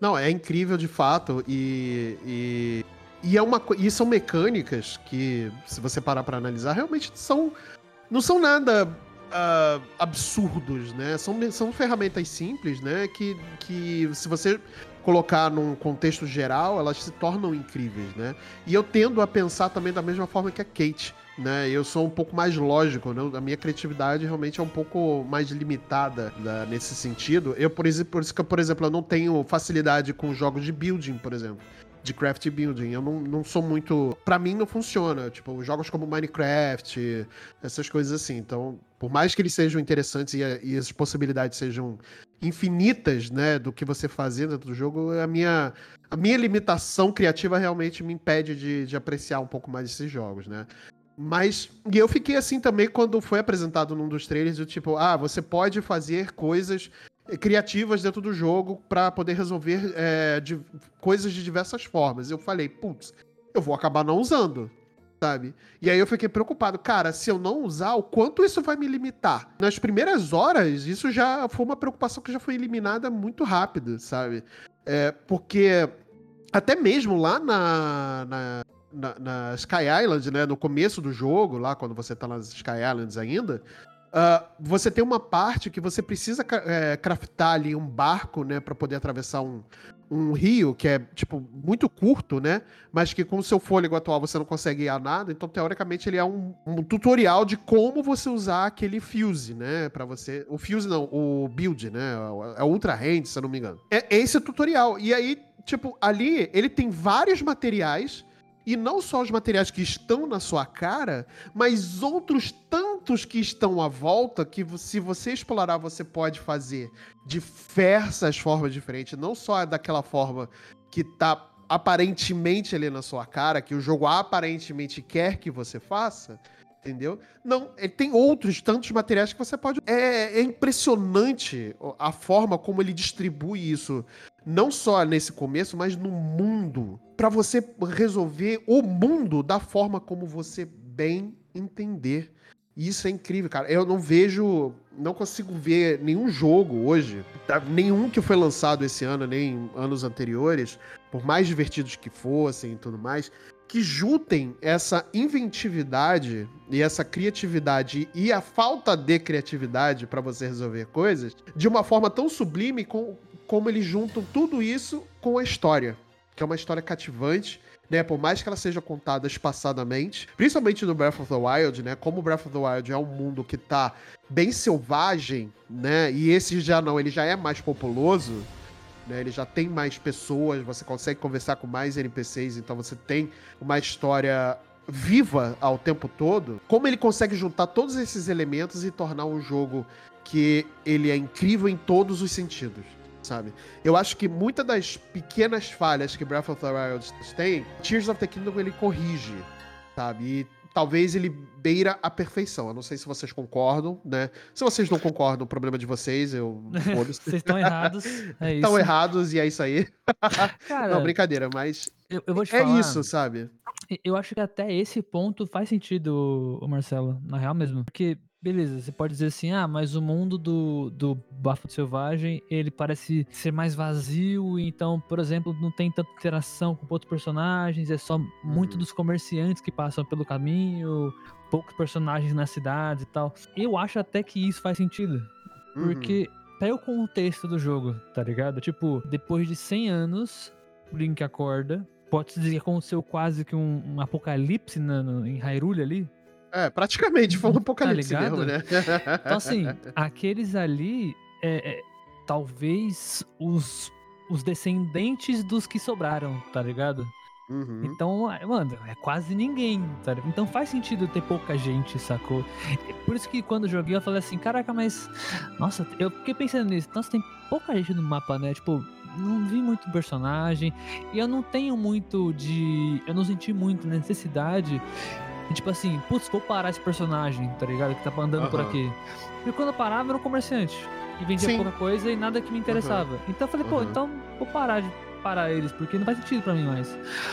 Não, é incrível de fato e. e... E, é uma, e são mecânicas que, se você parar pra analisar, realmente são. Não são nada ah, absurdos, né? São, são ferramentas simples, né? Que, que se você colocar num contexto geral, elas se tornam incríveis, né? E eu tendo a pensar também da mesma forma que a Kate, né? Eu sou um pouco mais lógico, né? A minha criatividade realmente é um pouco mais limitada né, nesse sentido. Eu, por, exemplo, por isso que, por exemplo, eu não tenho facilidade com jogos de building, por exemplo. De craft building. Eu não, não sou muito. Pra mim não funciona. Tipo, jogos como Minecraft, essas coisas assim. Então, por mais que eles sejam interessantes e, e as possibilidades sejam infinitas, né, do que você fazer dentro do jogo, a minha, a minha limitação criativa realmente me impede de, de apreciar um pouco mais esses jogos, né? Mas, e eu fiquei assim também quando foi apresentado num dos trailers, do tipo, ah, você pode fazer coisas criativas dentro do jogo pra poder resolver eh, de- coisas de diversas formas. Eu falei, putz, eu vou acabar não usando, sabe? E aí eu fiquei preocupado, cara, se eu não usar, o quanto isso vai me limitar? Nas primeiras horas, isso já foi uma preocupação que já foi eliminada muito rápido, sabe? É, porque até mesmo lá na, na, na, na Sky Island, né, no começo do jogo, lá quando você tá nas Sky Islands ainda, ah, você tem uma parte que você precisa é, craftar ali um barco, né, para poder atravessar um, um rio que é, tipo, muito curto, né, mas que com o seu fôlego atual você não consegue ir a nada, então teoricamente ele é um, um tutorial de como você usar aquele fuse, né, para você, o fuse não, o build, né, é o Ultra Hand, se eu não me engano. É é esse tutorial, e aí, tipo, ali ele tem vários materiais, e não só os materiais que estão na sua cara, mas outros tantos que estão à volta que se você explorar você pode fazer diversas formas diferentes, não só daquela forma que tá aparentemente ali na sua cara, que o jogo aparentemente quer que você faça, entendeu? Não, ele tem outros tantos materiais que você pode. É, é impressionante a forma como ele distribui isso, não só nesse começo, mas no mundo, Pra você resolver o mundo da forma como você bem entender. E isso é incrível, cara. Eu não vejo, não consigo ver nenhum jogo hoje, tá? nenhum que foi lançado esse ano, nem anos anteriores, por mais divertidos que fossem e tudo mais, que juntem essa inventividade e essa criatividade e a falta de criatividade pra você resolver coisas de uma forma tão sublime com- como eles juntam tudo isso com a história, que é uma história cativante, né? Por mais que ela seja contada espaçadamente, principalmente no Breath of the Wild, né? Como o Breath of the Wild é um mundo que tá bem selvagem, né? E esse já não, ele já é mais populoso, né? Ele já tem mais pessoas, você consegue conversar com mais NPCs, então você tem uma história viva ao tempo todo. Como ele consegue juntar todos esses elementos e tornar um jogo que ele é incrível em todos os sentidos, sabe? Eu acho que muitas das pequenas falhas que Breath of the Wild tem, Tears of the Kingdom ele corrige, sabe? E talvez ele beira a perfeição. Eu não sei se vocês concordam, né? Se vocês não concordam, o problema de vocês, eu. Vocês estão errados. É isso. Estão errados e é isso aí. Cara, Não, brincadeira, mas eu, eu vou te é falar. isso, sabe? Eu acho que até esse ponto faz sentido, Marcelo, na real mesmo. Porque, beleza, você pode dizer assim, ah, mas o mundo do, do Bafo Selvagem, ele parece ser mais vazio, então, por exemplo, não tem tanta interação com outros personagens, é só muito Uhum. dos comerciantes que passam pelo caminho, poucos personagens na cidade e tal. Eu acho até que isso faz sentido. Uhum. Porque pega o contexto do jogo, tá ligado? Tipo, depois de 100 anos, o Link acorda. Pode-se dizer que aconteceu quase que um, um apocalipse na- no- em Hyrule ali. É, praticamente foi um apocalipse Tá ligado? mesmo, né? Então, assim, aqueles ali, é, é, talvez os, os descendentes dos que sobraram, tá ligado? Uhum. Então, é, mano, é quase ninguém, tá ligado? Então faz sentido ter pouca gente, sacou? É Por isso que quando eu joguei eu falei assim, caraca, mas. Nossa, eu fiquei pensando nisso. Nossa, tem pouca gente no mapa, né? Tipo, não vi muito personagem. E eu não tenho muito de. Eu não senti muito necessidade. De, tipo assim, putz, vou parar esse personagem, tá ligado? Que tá andando por Aham. aqui. Porque quando eu parava era um comerciante. E vendia Sim. pouca coisa e nada que me interessava. Então eu falei, pô, então vou parar de parar eles, porque não faz sentido pra mim mais.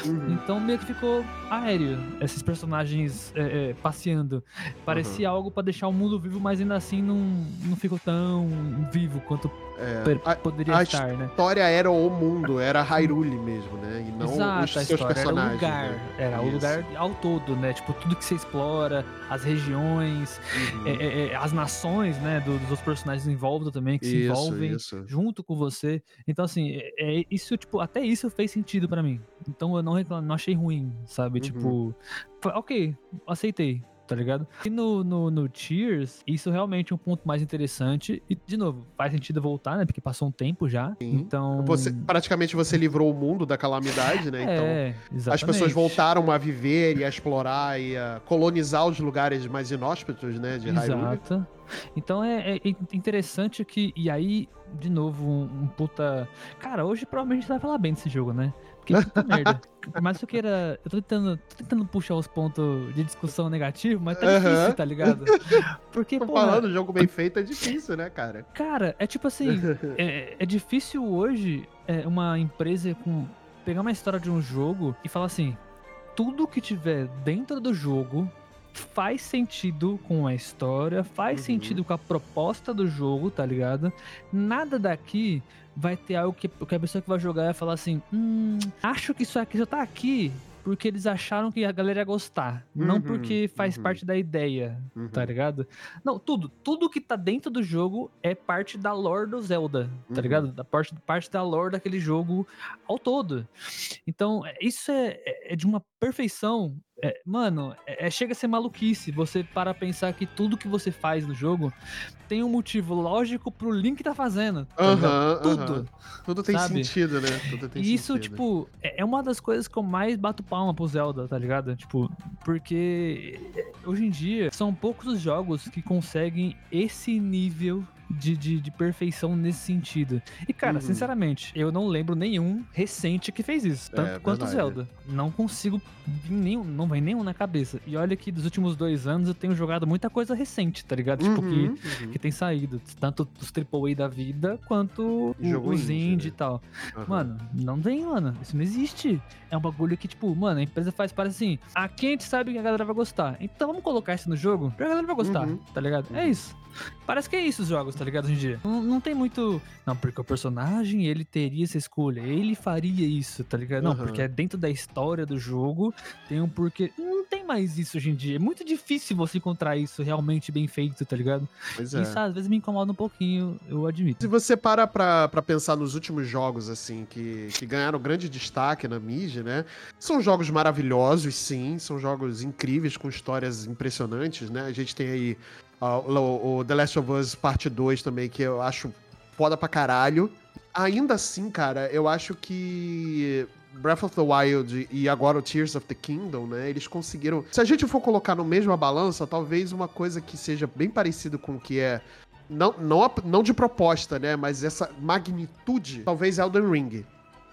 Uhum. Então meio que ficou aéreo esses personagens é, é, passeando. Parecia algo pra deixar o mundo vivo, mas ainda assim não, não ficou tão vivo quanto É, a poderia a estar, né? história era o mundo, era Hyrule mesmo, né? E não Exato, os a seus história era o personagens. lugar. né? Era o lugar ao todo, né? Tipo, tudo que você explora, as regiões, Uhum. é, é, é, as nações, né? do- dos personagens volta também, que se Isso, envolvem isso. junto com você. Então, assim, é, é- isso, tipo, até isso fez sentido pra mim. Então eu não reclamo, não achei ruim, sabe? Uhum. Tipo, foi, ok, aceitei. Tá ligado? E no, no, no Cheers, isso realmente é um ponto mais interessante. E, de novo, faz sentido voltar, né? Porque passou um tempo já. Sim. Então. Você, praticamente você livrou o mundo da calamidade, né? Então, é, as exatamente. pessoas voltaram a viver e a explorar e a colonizar os lugares mais inóspitos, né? De Hyrule. Exato. Então é, é interessante que. E aí, de novo, um, um puta. Cara, hoje provavelmente a gente vai falar bem desse jogo, né? Porque puta merda. Por mais que eu queira. Eu tô tentando, tô tentando puxar os pontos de discussão negativo, mas tá Aham. difícil, tá ligado? Porque, Tô falando, jogo bem feito é difícil, né, cara? Cara, é tipo assim. é, é difícil hoje é, uma empresa com. pegar uma história de um jogo e falar assim: tudo que tiver dentro do jogo faz sentido com a história, faz Uhum. sentido com a proposta do jogo, tá ligado? Nada daqui vai ter algo que, que a pessoa que vai jogar vai falar assim: hum, acho que isso aqui já tá aqui. Porque eles acharam que a galera ia gostar. não Uhum, porque faz uhum. parte da ideia, Uhum. tá ligado? Não, tudo. Tudo que tá dentro do jogo é parte da lore do Zelda, tá Uhum. ligado? Da parte, parte da lore daquele jogo ao todo. Então, é- isso é, é- é de uma perfeição. É- mano, é, é- chega a ser maluquice você para pensar que tudo que você faz no jogo tem um motivo lógico pro Link tá fazendo. Tá Tudo. Tudo tem sabe? sentido, né? Tudo tem E isso, sentido. tipo, é é uma das coisas que eu mais bato palma pro Zelda, tá ligado? Tipo, porque é, hoje em dia são poucos os jogos que conseguem esse nível de, de, de perfeição nesse sentido. E, cara, Uhum. sinceramente, eu não lembro nenhum recente que fez isso. Tanto É, quanto verdade. Zelda. Não consigo nenhum, não vem nenhum na cabeça. E olha que dos últimos dois anos eu tenho jogado muita coisa recente, tá ligado? Tipo, que Uhum, uhum. que tem saído. Tanto os AAA da vida quanto Jogo os indie, indie né? e tal. Mano, não tem, mano. Isso não existe. É um bagulho que, tipo, mano, a empresa faz parece assim. Aqui a gente sabe que a galera vai gostar. Então vamos colocar isso no jogo, a galera vai gostar, Uhum. tá ligado? É Uhum. isso. Parece que é isso os jogos, tá ligado? Hoje em dia. Não, não tem muito. Não, porque o personagem, ele teria essa escolha. Ele faria isso, tá ligado? Não, Aham. porque é dentro da história do jogo. Tem um porquê. Não tem mais isso hoje em dia. É muito difícil você encontrar isso realmente bem feito, tá ligado? Pois é. Isso às vezes me incomoda um pouquinho, eu admito. Se você para pra, pra pensar nos últimos jogos, assim, que, que ganharam grande destaque na mídia, né? São jogos maravilhosos, sim. São jogos incríveis, com histórias impressionantes, né? A gente tem aí o, o The Last of Us Parte 2 também, que eu acho foda pra caralho. Ainda assim, cara, eu acho que Breath of the Wild e agora o Tears of the Kingdom, né? Eles conseguiram. Se a gente for colocar no mesma balança, talvez uma coisa que seja bem parecido com o que é não, não, não de proposta, né? Mas essa magnitude, talvez Elden Ring.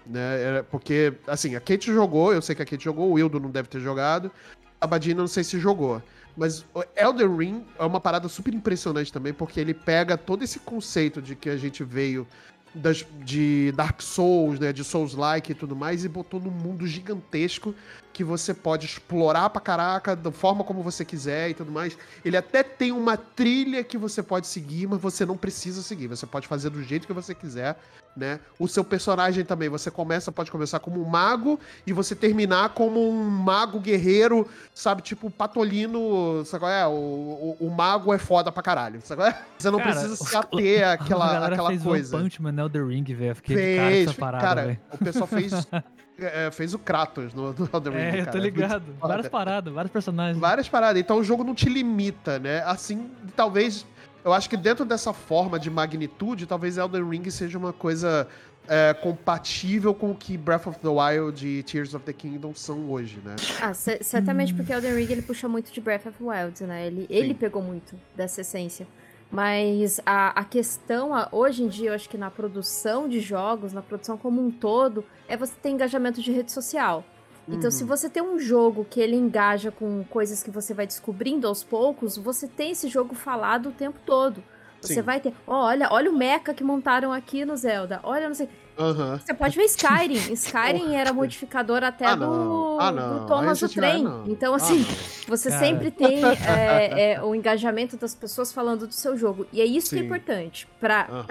Né? É, Porque, assim, a Kate jogou, eu sei que a Kate jogou, o Wildo não deve ter jogado. A Badina não sei se jogou. Mas Elden Ring é uma parada super impressionante também, porque ele pega todo esse conceito de que a gente veio das- de Dark Souls, né, de Souls-like e tudo mais, e botou num mundo gigantesco que você pode explorar pra caraca, da forma como você quiser e tudo mais. Ele até tem uma trilha que você pode seguir, mas você não precisa seguir. Você pode fazer do jeito que você quiser, né? O seu personagem também, você começa, pode começar como um mago e você terminar como um mago guerreiro, sabe? Tipo Patolino, sabe qual é? O, o, o mago é foda pra caralho, sabe qual é? Você não Cara, precisa se ater a àquela, galera àquela fez coisa. One Punch Man no Elden Ring, velho. Fiquei de cara Fez, essa parada, cara, o pessoal fez, é, fez o Kratos no, no Elden Ring, É, eu cara. tô muito ligado. foda. Várias paradas, vários personagens. Várias paradas. Então o jogo não te limita, né? Assim, talvez. Eu acho que dentro dessa forma de magnitude, talvez Elden Ring seja uma coisa é, compatível com o que Breath of the Wild e Tears of the Kingdom são hoje, né? Ah, ce- certamente porque Elden Ring ele puxa muito de Breath of the Wild, né? Ele, ele pegou muito dessa essência. Mas a, a questão, a- hoje em dia, eu acho que na produção de jogos, na produção como um todo, é você ter engajamento de rede social. Então, se você tem um jogo que ele engaja com coisas que você vai descobrindo aos poucos, você tem esse jogo falado o tempo todo. Você Sim. vai ter, ó, olha, olha o mecha que montaram aqui no Zelda. Olha, não sei. Aham. Você pode ver Skyrim. Skyrim era modificador até Ah, do. Ah, do Thomas do vai, Trem. Então, Ah, assim, não. você Cara. sempre tem é, é, o engajamento das pessoas falando do seu jogo. E é isso que é Sim. importante. Pra,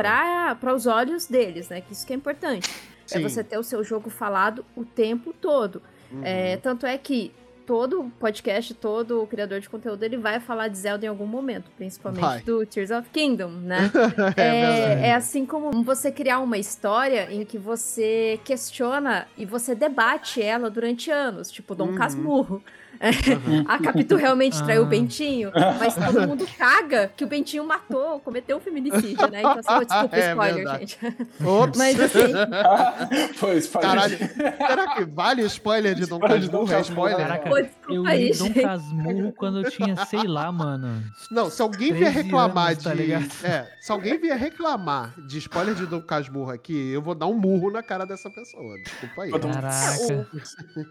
pra os olhos deles, né? Que isso que é importante. É Sim. você ter o seu jogo falado o tempo todo. Uhum. É, tanto é que todo podcast, todo criador de conteúdo, ele vai falar de Zelda em algum momento, principalmente Vai. do Tears of Kingdom, né? É. É, é assim como você criar uma história em que você questiona e você debate ela durante anos, tipo Dom Uhum. Casmurro. A Capitu realmente traiu o Ah. Bentinho, mas todo mundo caga que o Bentinho matou, cometeu um feminicídio, né? Então, assim, desculpa, É spoiler, verdade. gente. Ops. Mas assim, Foi, spoiler. Caralho. Será que vale spoiler de Dom Spoiler de Dom Casmurro? É spoiler? Caraca, pô, eu li aí, Dom gente. Casmurro quando eu tinha, sei lá, mano. Não, se alguém vier 13 reclamar anos, tá de. ligado? é, se alguém vier reclamar de spoiler de Dom Casmurro aqui, eu vou dar um murro na cara dessa pessoa. Desculpa aí. Todo mundo- Caraca.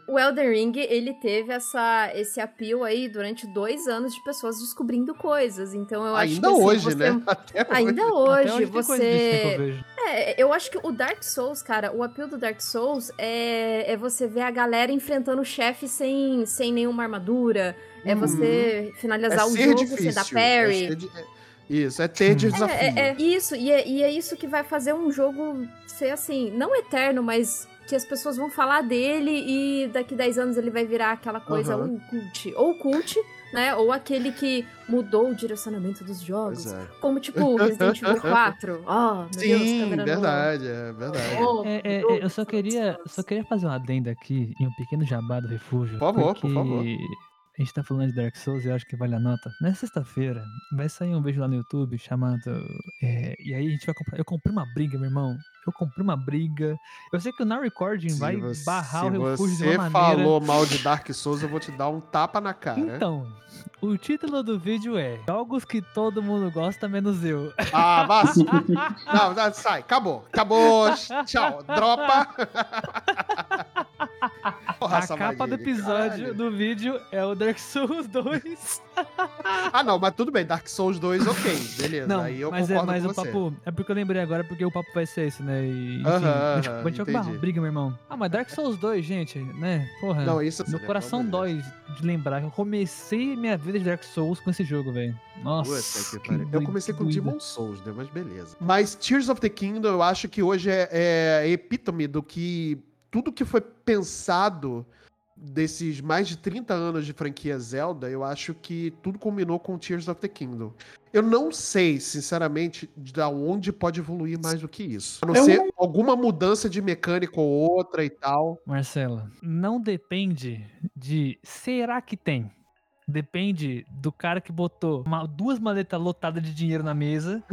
o Elden Ring, ele teve essa, esse apelo aí durante dois anos de pessoas descobrindo coisas. Então eu acho que Ainda assim, hoje, você- né? Até Ainda Até hoje, hoje tem coisa desse que eu você. vejo. É, eu acho que o Dark Souls, cara, o apelo do Dark Souls é, é você ver a galera enfrentando o chefe sem, sem nenhuma armadura. É você finalizar o ser jogo difícil. sem dar é parry. é- Isso, é ter de desafio. É, é, é isso, e é, e é isso que vai fazer um jogo ser assim, não eterno, mas que as pessoas vão falar dele e daqui 10 anos ele vai virar aquela coisa, Aham. um cult. Ou cult, né? Ou aquele que mudou o direcionamento dos jogos. É. Como tipo Resident Evil 4. Oh, meu Deus, Sim, câmera no- verdade, é verdade. Oh, É, é, é, eu Deus só queria, só queria fazer uma adenda aqui em um pequeno jabá do refúgio. Por favor, por porque favor. A gente tá falando de Dark Souls e eu acho que vale a nota. Nessa sexta-feira vai sair um vídeo lá no YouTube chamado. é, e aí a gente vai comprar. Eu comprei uma briga, meu irmão. Eu comprei uma briga. Eu sei que o Now Recording Se vai você- barrar o se refúgio de você uma maneira. falou mal de Dark Souls, eu vou te dar um tapa na cara. Então, o título do vídeo é Jogos que todo mundo gosta, menos eu. Ah, vá. Não, não, sai, acabou. Acabou. Tchau. Dropa. Porra, a capa do episódio, caralho. do vídeo, é o Dark Souls 2. Ah, não, mas tudo bem, Dark Souls 2, ok, beleza. Não, aí eu mas, é, concordo mas com o você. papo. É porque eu lembrei agora, porque o papo vai ser esse, né? E, enfim, a gente vai entendi. briga, meu irmão. Ah, mas Dark Souls 2, gente, né? Porra. Não, isso Meu né, coração dói de lembrar que eu comecei minha vida de Dark Souls com esse jogo, velho. Nossa. Puta que que pariu. Eu comecei com. Demon Souls, né? Mas beleza. Mas Tears of the Kingdom, eu acho que hoje é, é epítome do que. Tudo que foi pensado desses mais de 30 anos de franquia Zelda, eu acho que tudo combinou com Tears of the Kingdom. Eu não sei, sinceramente, da onde pode evoluir mais do que isso. A não Eu ser não- alguma mudança de mecânica ou outra e tal. Marcela, não depende de será que tem. Depende do cara que botou uma- duas maletas lotadas de dinheiro na mesa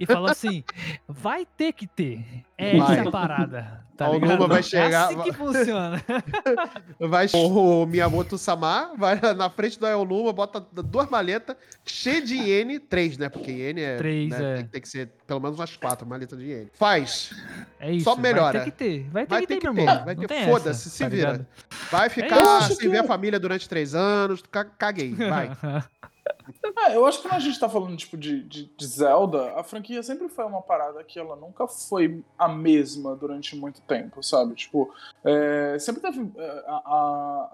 e falou assim: vai ter que ter. É Vai. essa parada. Tá? Onuma vai É chegar- assim que funciona. Vai o Miyamoto Samar, vai na frente do Aonuma, bota duas maletas cheias de iene, três, né? Porque iene é. Três, né, é. Tem, tem que ser pelo menos umas quatro maletas de iene. Faz. É isso. Só melhora. Vai ter que ter. Vai ter Vai que ter ter, que meu ter. irmão. Vai ter. Foda-se, essa, se tá vira. Vai Eu ficar acho sem ver a é. família durante três anos. ca- Vai. É, eu acho que quando a gente tá falando, tipo, de, de, de Zelda, a franquia sempre foi uma parada que ela nunca foi a mesma durante muito tempo, sabe? Tipo, é, sempre teve é, a-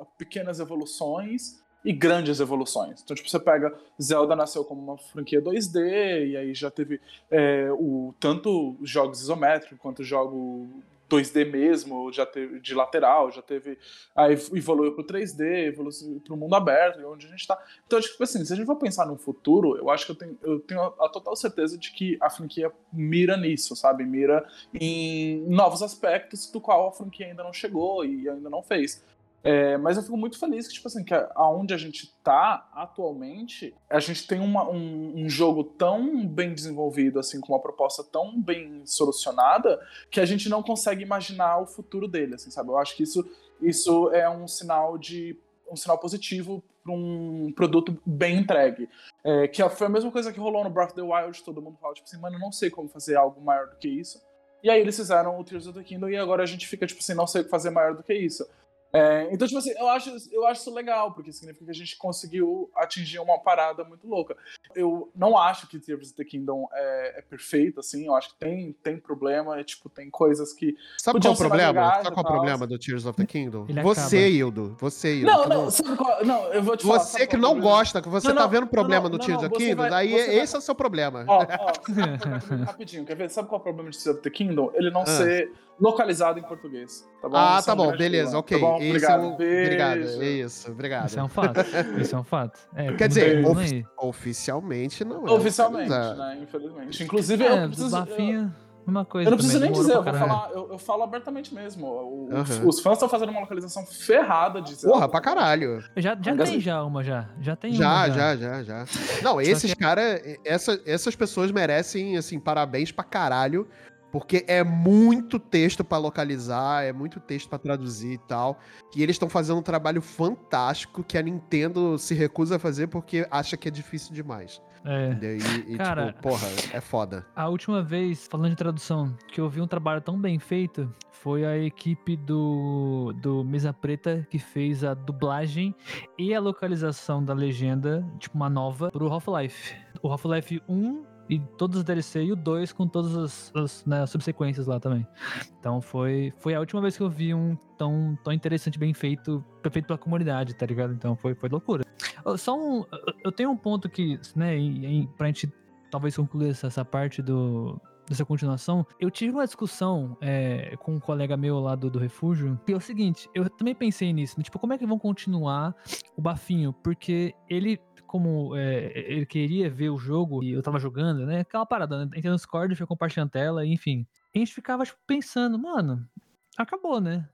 a- pequenas evoluções e grandes evoluções. Então, tipo, você pega Zelda nasceu como uma franquia 2D, e aí já teve é, o, tanto os jogos isométricos quanto jogo 2D mesmo, já teve de lateral, já teve. Aí evoluiu pro 3D, evoluiu pro mundo aberto, onde a gente tá. Então, tipo assim, se a gente for pensar no futuro, eu acho que eu tenho, eu tenho a, a total certeza de que a franquia mira nisso, sabe? Mira em novos aspectos do qual a franquia ainda não chegou e ainda não fez. É, mas eu fico muito feliz que, tipo assim, que aonde a gente tá atualmente, a gente tem uma- um, um jogo tão bem desenvolvido, assim, com uma proposta tão bem solucionada, que a gente não consegue imaginar o futuro dele, assim, sabe? Eu acho que isso, isso é um sinal de um sinal positivo para um produto bem entregue. É, que foi a mesma coisa que rolou no Breath of the Wild, todo mundo fala, tipo assim, mano, eu não sei como fazer algo maior do que isso. E aí eles fizeram o Tears of the Kingdom e agora a gente fica, tipo assim, não sei o que fazer maior do que isso. É, então, tipo assim, eu acho, eu acho isso legal, porque significa que a gente conseguiu atingir uma parada muito louca. Eu não acho que Tears of the Kingdom é, é perfeito, assim, eu acho que tem, tem problema, é, tipo, tem coisas que Sabe qual o problema? legais Sabe qual o problema do Tears of the Kingdom? Ele Você, acaba. Hildo. Você, Hildo. Não, não, sabe qual, não, eu vou te falar. Você que não problema? gosta, que você Não, tá não, vendo problema não, no Tears não, of the Kingdom, vai- daí você vai- esse é o seu problema. Ó, ó, rapidinho, quer ver? Sabe qual é o problema de Tears of the Kingdom? Ele não Ah. ser localizado em português, tá bom? ah, Esse tá é um bom, beleza, ok. Tá bom? Esse Obrigado. é o... Obrigado, é isso, obrigado. Isso é um fato. Isso é um fato. É, Quer dizer, aí. oficialmente não é. Oficialmente, É. né? Infelizmente. Inclusive, É, eu do preciso. Bafinho, uma coisa. Eu não preciso também, nem dizer, eu vou falar, eu, eu falo abertamente mesmo. O- os, Aham. os fãs estão fazendo uma localização ferrada de Zelda. Porra, pra caralho. Já, já tem já uma, já. Já tem Já, uma. já, já, já. Não, esses caras, essa, essas pessoas merecem, assim, parabéns pra caralho. Porque é muito texto pra localizar, é muito texto pra traduzir e tal. E eles estão fazendo um trabalho fantástico que a Nintendo se recusa a fazer porque acha que é difícil demais. É. E, e, Cara- tipo, porra, é foda. A última vez, falando de tradução, que eu vi um trabalho tão bem feito foi a equipe do, do Mesa Preta que fez a dublagem e a localização da legenda, tipo uma nova, pro Half-Life. O Half-Life 1 e todos os DLC e o 2 com todas as, as, né, as subsequências lá também. Então foi, foi a última vez que eu vi um tão, tão interessante, bem feito, feito pela comunidade, tá ligado? Então foi, foi loucura. Só um. eu- Eu tenho um ponto que, né, em, em, pra gente talvez concluir essa, essa parte do, dessa continuação, eu tive uma discussão é, com um colega meu lá do, do refúgio, que é o seguinte, eu também pensei nisso, né, tipo, como é que vão continuar o Bafinho? Porque ele, como é, ele queria ver o jogo e eu tava jogando, né, aquela parada, né, entrei no Discord, fui compartilhando tela, enfim. A gente ficava, tipo, pensando, mano, acabou, né?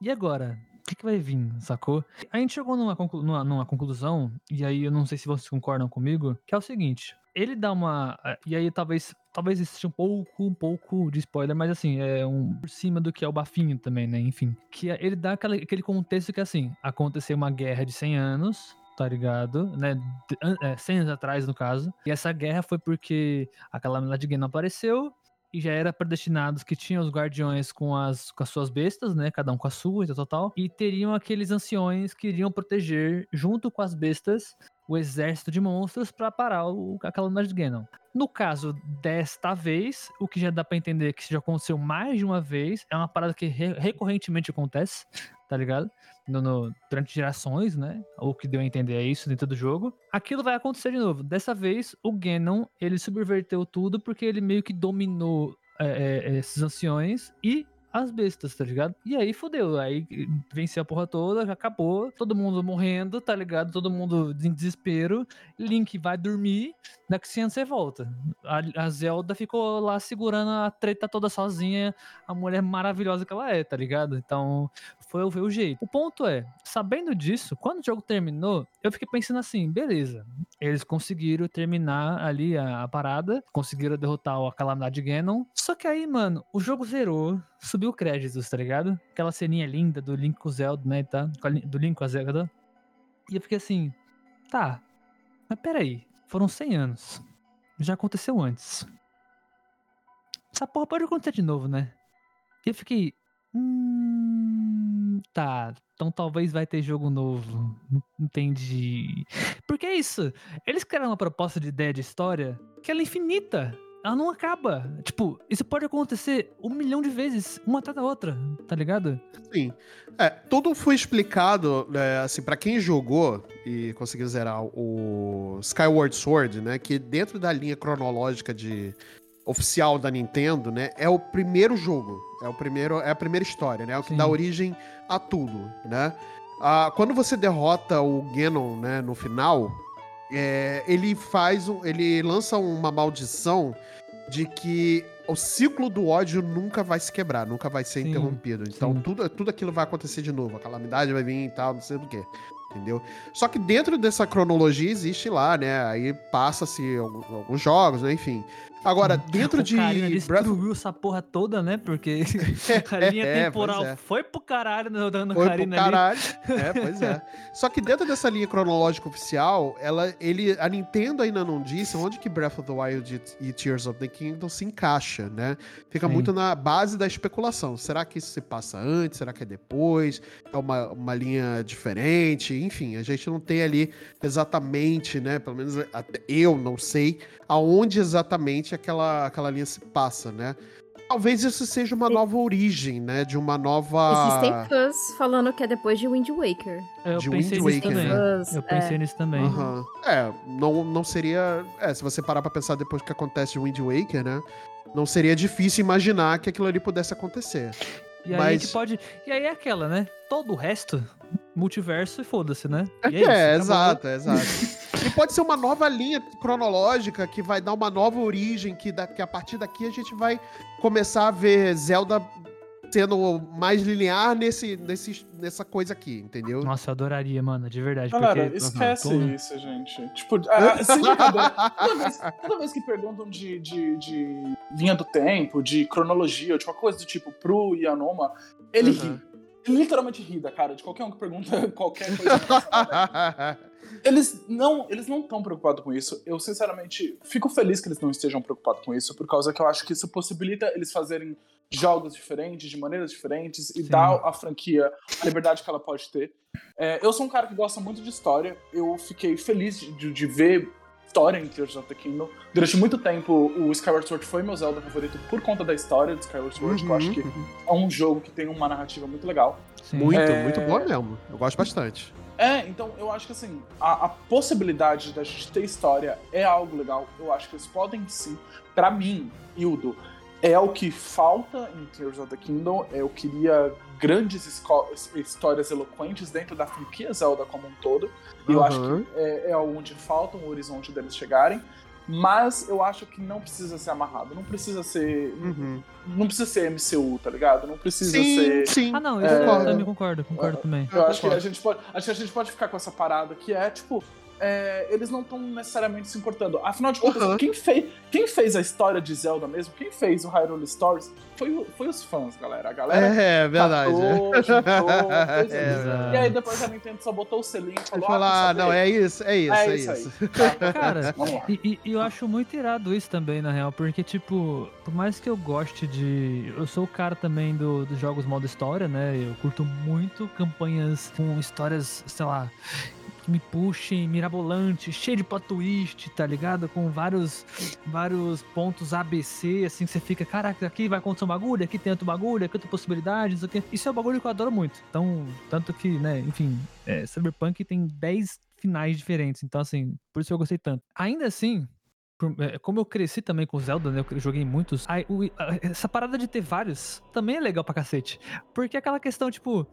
E agora? O que, que vai vir, sacou? A gente chegou numa, conclu- numa, numa conclusão, e aí eu não sei se vocês concordam comigo, que é o seguinte: ele dá uma. eh, E aí talvez. Talvez exista um pouco, um pouco de spoiler, mas assim, é um por cima do que é o bafinho também, né? Enfim. Que é- ele dá aquela- aquele contexto que assim, aconteceu uma guerra de 100 anos, tá ligado? Né? É, 100 anos atrás, no caso. E essa guerra foi porque aquela Milad não apareceu. e já era predestinados que tinham os guardiões com as, com as suas bestas, né? Cada um com a sua e tal, tal, tal. E teriam aqueles anciões que iriam proteger, junto com as bestas, o exército de monstros para parar o, a calamidade de Ganon. No caso desta vez, o que já dá pra entender que isso já aconteceu mais de uma vez, é uma parada que re- recorrentemente acontece, tá ligado? No, no- durante gerações, né? O que deu a entender é isso dentro do jogo. Aquilo vai acontecer de novo. Dessa vez, o Ganon, ele subverteu tudo porque ele meio que dominou é, é, esses anciões e as bestas, tá ligado? E aí fodeu, aí venceu a porra toda, já acabou, todo mundo morrendo, tá ligado? Todo mundo em desespero. Link vai dormir, daqui 100 anos você volta. A, a Zelda ficou lá segurando a treta toda sozinha, a mulher maravilhosa que ela é, tá ligado? Então, foi, foi o jeito. O ponto é, sabendo disso, quando o jogo terminou, eu fiquei pensando assim, beleza, eles conseguiram terminar ali a, a parada, conseguiram derrotar a Calamidade Ganon. Só que aí, mano, o jogo zerou, subiu créditos, tá ligado? Aquela ceninha linda do Link com Zelda, né, tá? Do Link com a Zelda. E eu fiquei assim, tá, mas peraí, foram 100 anos. Já aconteceu antes. Essa porra pode acontecer de novo, né? E eu fiquei. Hum, tá, então talvez vai ter jogo novo. Entendi. Porque é isso. Eles criaram uma proposta de ideia de história que ela é infinita. Ela não acaba. Tipo, isso pode acontecer um milhão de vezes, uma atrás da outra, tá ligado? Sim. É, tudo foi explicado, né, assim, para quem jogou e conseguiu zerar o Skyward Sword, né, que dentro da linha cronológica de oficial da Nintendo, né, é o primeiro jogo, é o primeiro, é a primeira história, né, é o que Sim. dá origem a tudo, né? Ah, quando você derrota o Ganon, né, no final, é, ele faz um, ele lança uma maldição de que o ciclo do ódio nunca vai se quebrar, nunca vai ser Sim, interrompido. Então sim. tudo, tudo aquilo vai acontecer de novo, a calamidade vai vir e tal, não sei do que. Entendeu? Só que dentro dessa cronologia existe lá, né? Aí passa-se alguns, alguns jogos, né? Enfim. Agora, dentro o de carinha Breath destruiu essa porra toda, né? Porque a linha É, temporal é. foi pro caralho no, no Foi pro Karina ali. caralho. É, pois é. Só que dentro dessa linha cronológica oficial, ela, ele, a Nintendo ainda não disse onde que Breath of the Wild e, Tears of the Kingdom se encaixa, né? Fica Sim. muito na base da especulação. Será que isso se passa antes? Será que é depois? É uma, uma linha diferente? Enfim, a gente não tem ali exatamente, né? Pelo menos eu não sei aonde exatamente aquela, aquela linha se passa, né? Talvez isso seja uma nova origem, né? De uma nova. Existem fãs falando que é depois de Wind Waker. Eu De pensei Wind nisso Waker, também. né? Eu pensei nisso também. Aham. É, não, não seria. É, se você parar pra pensar depois que acontece de Wind Waker, né? Não seria difícil imaginar que aquilo ali pudesse acontecer. E aí Mas- que pode. E aí é aquela, né? Todo o resto, multiverso e foda-se, né? E É, isso, acabou. exato, exato. pode ser uma nova linha cronológica que vai dar uma nova origem, que, da, que a partir daqui a gente vai começar a ver Zelda sendo mais linear nesse, nesse, nessa coisa aqui, entendeu? Nossa, eu adoraria, mano, de verdade. Galera, porque... esquece Porra. isso, gente. Tipo, ah, sem brincadeira. Toda vez, toda vez que perguntam de, de, de linha do tempo, de cronologia, de qualquer coisa do tipo pro Yanoma, ele Uhum. ri. Literalmente ri da cara de qualquer um que pergunta qualquer coisa. eles não eles não estão preocupados com isso. Eu, sinceramente, fico feliz que eles não estejam preocupados com isso, por causa que eu acho que isso possibilita eles fazerem jogos diferentes, de maneiras diferentes, e Sim. dar à franquia a liberdade que ela pode ter. É, eu sou um cara que gosta muito de história. Eu fiquei feliz de, de ver história em Tears of the Kingdom. Durante muito tempo, o Skyward Sword foi meu Zelda favorito por conta da história do Skyward Sword, que eu acho que Uhum. é um jogo que tem uma narrativa muito legal. Sim. Muito, É. muito boa mesmo. Eu gosto bastante. É, então eu acho que assim, a, a possibilidade da gente ter história é algo legal. Eu acho que eles podem sim. Pra mim, Hildo, é o que falta em Tears of the Kingdom. Eu queria grandes histórias eloquentes dentro da franquia Zelda como um todo. E eu acho Uhum. que é, é onde falta um horizonte deles chegarem. Mas eu acho que não precisa ser amarrado. Não precisa ser. Uhum. Não precisa ser MCU, tá ligado? Não precisa Sim, ser. sim. Ah, não, isso É. eu também concordo, concordo também. Eu acho que a concordo. gente pode, acho que a gente pode ficar com essa parada que é tipo, é, eles não estão necessariamente se importando. Afinal de contas, Aham. quem, fez, quem fez a história de Zelda mesmo, quem fez o Hyrule Stories, foi, o- foi os fãs, galera. A galera É, verdade. catou, juntou, fez É, verdade. E aí depois a Nintendo só botou o selinho e falou, falou, ah, ah, não, é isso, é isso, É é, isso isso. aí. Cara. E, e- eu acho muito irado isso também, na real, porque, tipo, por mais que eu goste de. Eu sou o cara também do- dos jogos modo história, né? Eu curto muito campanhas com histórias, sei lá. Que me puxem, mirabolante, cheio de plot twist, tá ligado? Com vários, vários pontos ABC, assim, que você fica, caraca, aqui vai acontecer um bagulho, aqui tem outro bagulho, aqui outra possibilidade, isso aqui. Isso é um bagulho que eu adoro muito. Então, tanto que, né, enfim, é, Cyberpunk tem 10 finais diferentes. Então, assim, por isso eu gostei tanto. Ainda assim, é, como eu cresci também com Zelda, né? Eu joguei muitos. o- essa parada de ter vários também é legal pra cacete. Porque é aquela questão, tipo,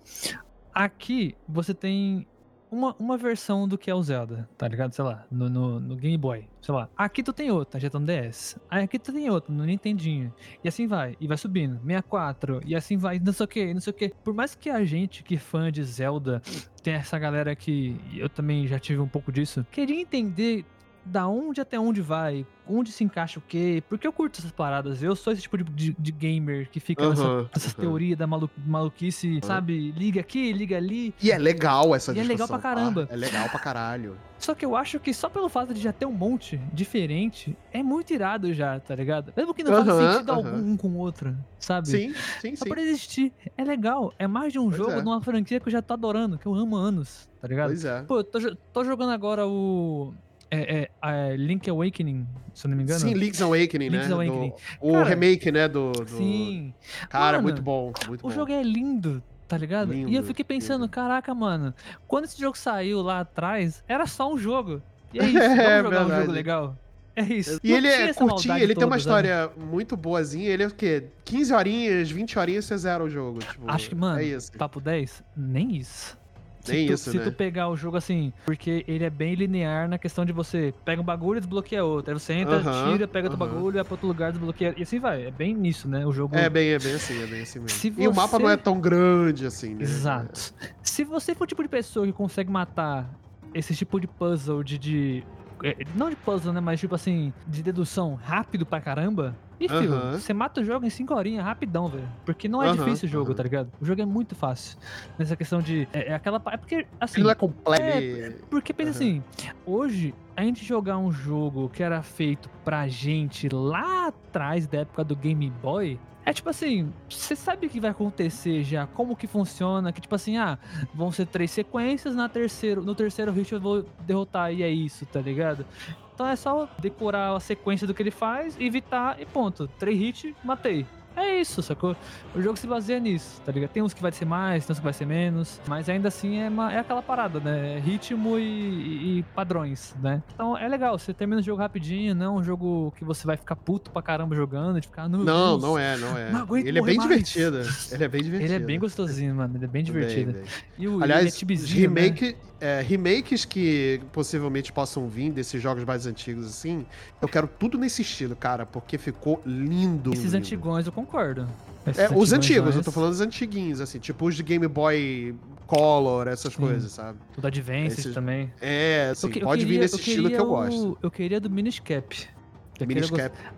aqui você tem. Uma, uma versão do que é o Zelda, tá ligado? Sei lá, no, no, no Game Boy, sei lá. Aqui tu tem outra, já tá no DS. Aí aqui tu tem outra, no Nintendinho. E assim vai, e vai subindo. 64, e assim vai, não sei o que, não sei o que. Por mais que a gente que fã de Zelda tem essa galera que eu também já tive um pouco disso, queria entender da onde até onde vai, onde se encaixa o quê, porque eu curto essas paradas. Eu sou esse tipo de, de- de gamer que fica nessa, Aham, nessas aham. teorias da malu- maluquice, sabe? Liga aqui, liga ali. E é legal essa E é discussão. legal pra tá? caramba. É legal pra caralho. Só que eu acho que só pelo fato de já ter um monte diferente, é muito irado já, tá ligado? Mesmo que não faça Aham, sentido algum um com o outro, sabe? Sim, sim, Só sim. por existir. É legal. É mais de um Pois jogo é. de uma franquia que eu já tô adorando, que eu amo anos, tá ligado? Pois é. Pô, eu tô, tô jogando agora o. É, é, é, Link Awakening, se eu não me engano. Sim, Link's Awakening, Link's né? Awakening. Do- o Cara, remake, né? Do, do- Sim. Cara, Mano, muito bom. Muito O bom. jogo é lindo, tá ligado? e eu Lindo, fiquei pensando, lindo. caraca, mano, quando esse jogo saiu lá atrás, era só um jogo. E é isso, É, vamos jogar um verdade. jogo legal. É isso. E Não ele é curtinho, ele tem uma toda, sabe? história muito boazinha. Ele é o quê? 15 horinhas, 20 horinhas você zera o jogo. Tipo, Acho que, mano, É isso. papo 10, nem isso. Se tu, isso, se né? tu pegar o jogo assim, porque ele é bem linear na questão de você pega um bagulho e desbloqueia outro. Aí você entra, tira, pega outro aham. bagulho, vai pra outro lugar, desbloqueia. E assim vai. É bem nisso, né? O jogo. É bem, é bem assim, é bem assim mesmo. Se E o mapa você- não é tão grande assim, né? Exato. Se você for o tipo de pessoa que consegue matar esse tipo de puzzle de. de- é, não de puzzle, né? Mas tipo assim, de dedução rápido pra caramba. E, filho, Aham. você mata o jogo em 5 horinhas rapidão, velho. Porque não é Aham, difícil o jogo, aham. tá ligado? O jogo é muito fácil. Nessa questão de. É, é aquela. É porque, assim. É completo. É, Porque pensa assim, hoje a gente jogar um jogo que era feito pra gente lá atrás da época do Game Boy, é tipo assim, você sabe o que vai acontecer já, como que funciona, que tipo assim, ah, vão ser três sequências, na terceiro, no terceiro hit eu vou derrotar e é isso, tá ligado? Então é só decorar a sequência do que ele faz, evitar e ponto. Três hits, matei. É isso, sacou? O jogo se baseia nisso, tá ligado? Tem uns que vai ser mais, tem uns que vai ser menos, mas ainda assim é, uma- é aquela parada, né? É ritmo e, e- e padrões, né? Então é legal, você termina o jogo rapidinho, não é um jogo que você vai ficar puto pra caramba jogando, de ficar, "Meu Não, Deus". não é, não é. Não ele é bem mais. divertido. Ele é bem divertido. Ele é bem gostosinho, mano, ele é bem divertido. Bem, bem. E o Aliás, é tibizinho, né? remake, é, remakes que possivelmente possam vir desses jogos mais antigos, assim, eu quero tudo nesse estilo, cara, porque ficou lindo. Esses lindo. antigões eu concordo. Esses É, os antigos, eu tô falando dos antiguinhos, assim, tipo os de Game Boy Color, essas Sim. coisas, sabe? O da Advanced Esses- também. É, assim, que- pode vir queria- nesse eu estilo que eu gosto. o- Eu queria do Minish Cap. Que aquele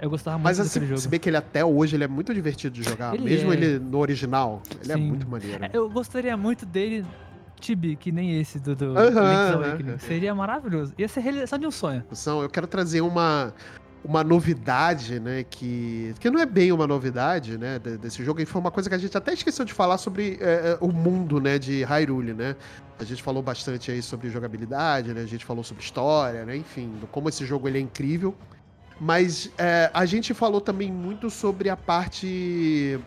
eu gostava muito Mas assim, jogo. se bem que ele até hoje ele é muito divertido de jogar, Ele mesmo é. ele no original, ele é Sim. muito maneiro. É, Eu gostaria muito dele Tibi, que nem esse do, do Aham, Link's aham, Awakening. aham. Seria maravilhoso. Ia ser realização de um sonho. eu quero trazer uma, uma novidade, né, que, que não é bem uma novidade, né, de- desse jogo, e foi uma coisa que a gente até esqueceu de falar sobre é, é, o mundo, né, de Hyrule, né, a gente falou bastante aí sobre jogabilidade, né, a gente falou sobre história, né, enfim, como esse jogo ele é incrível, mas é, a gente falou também muito sobre a parte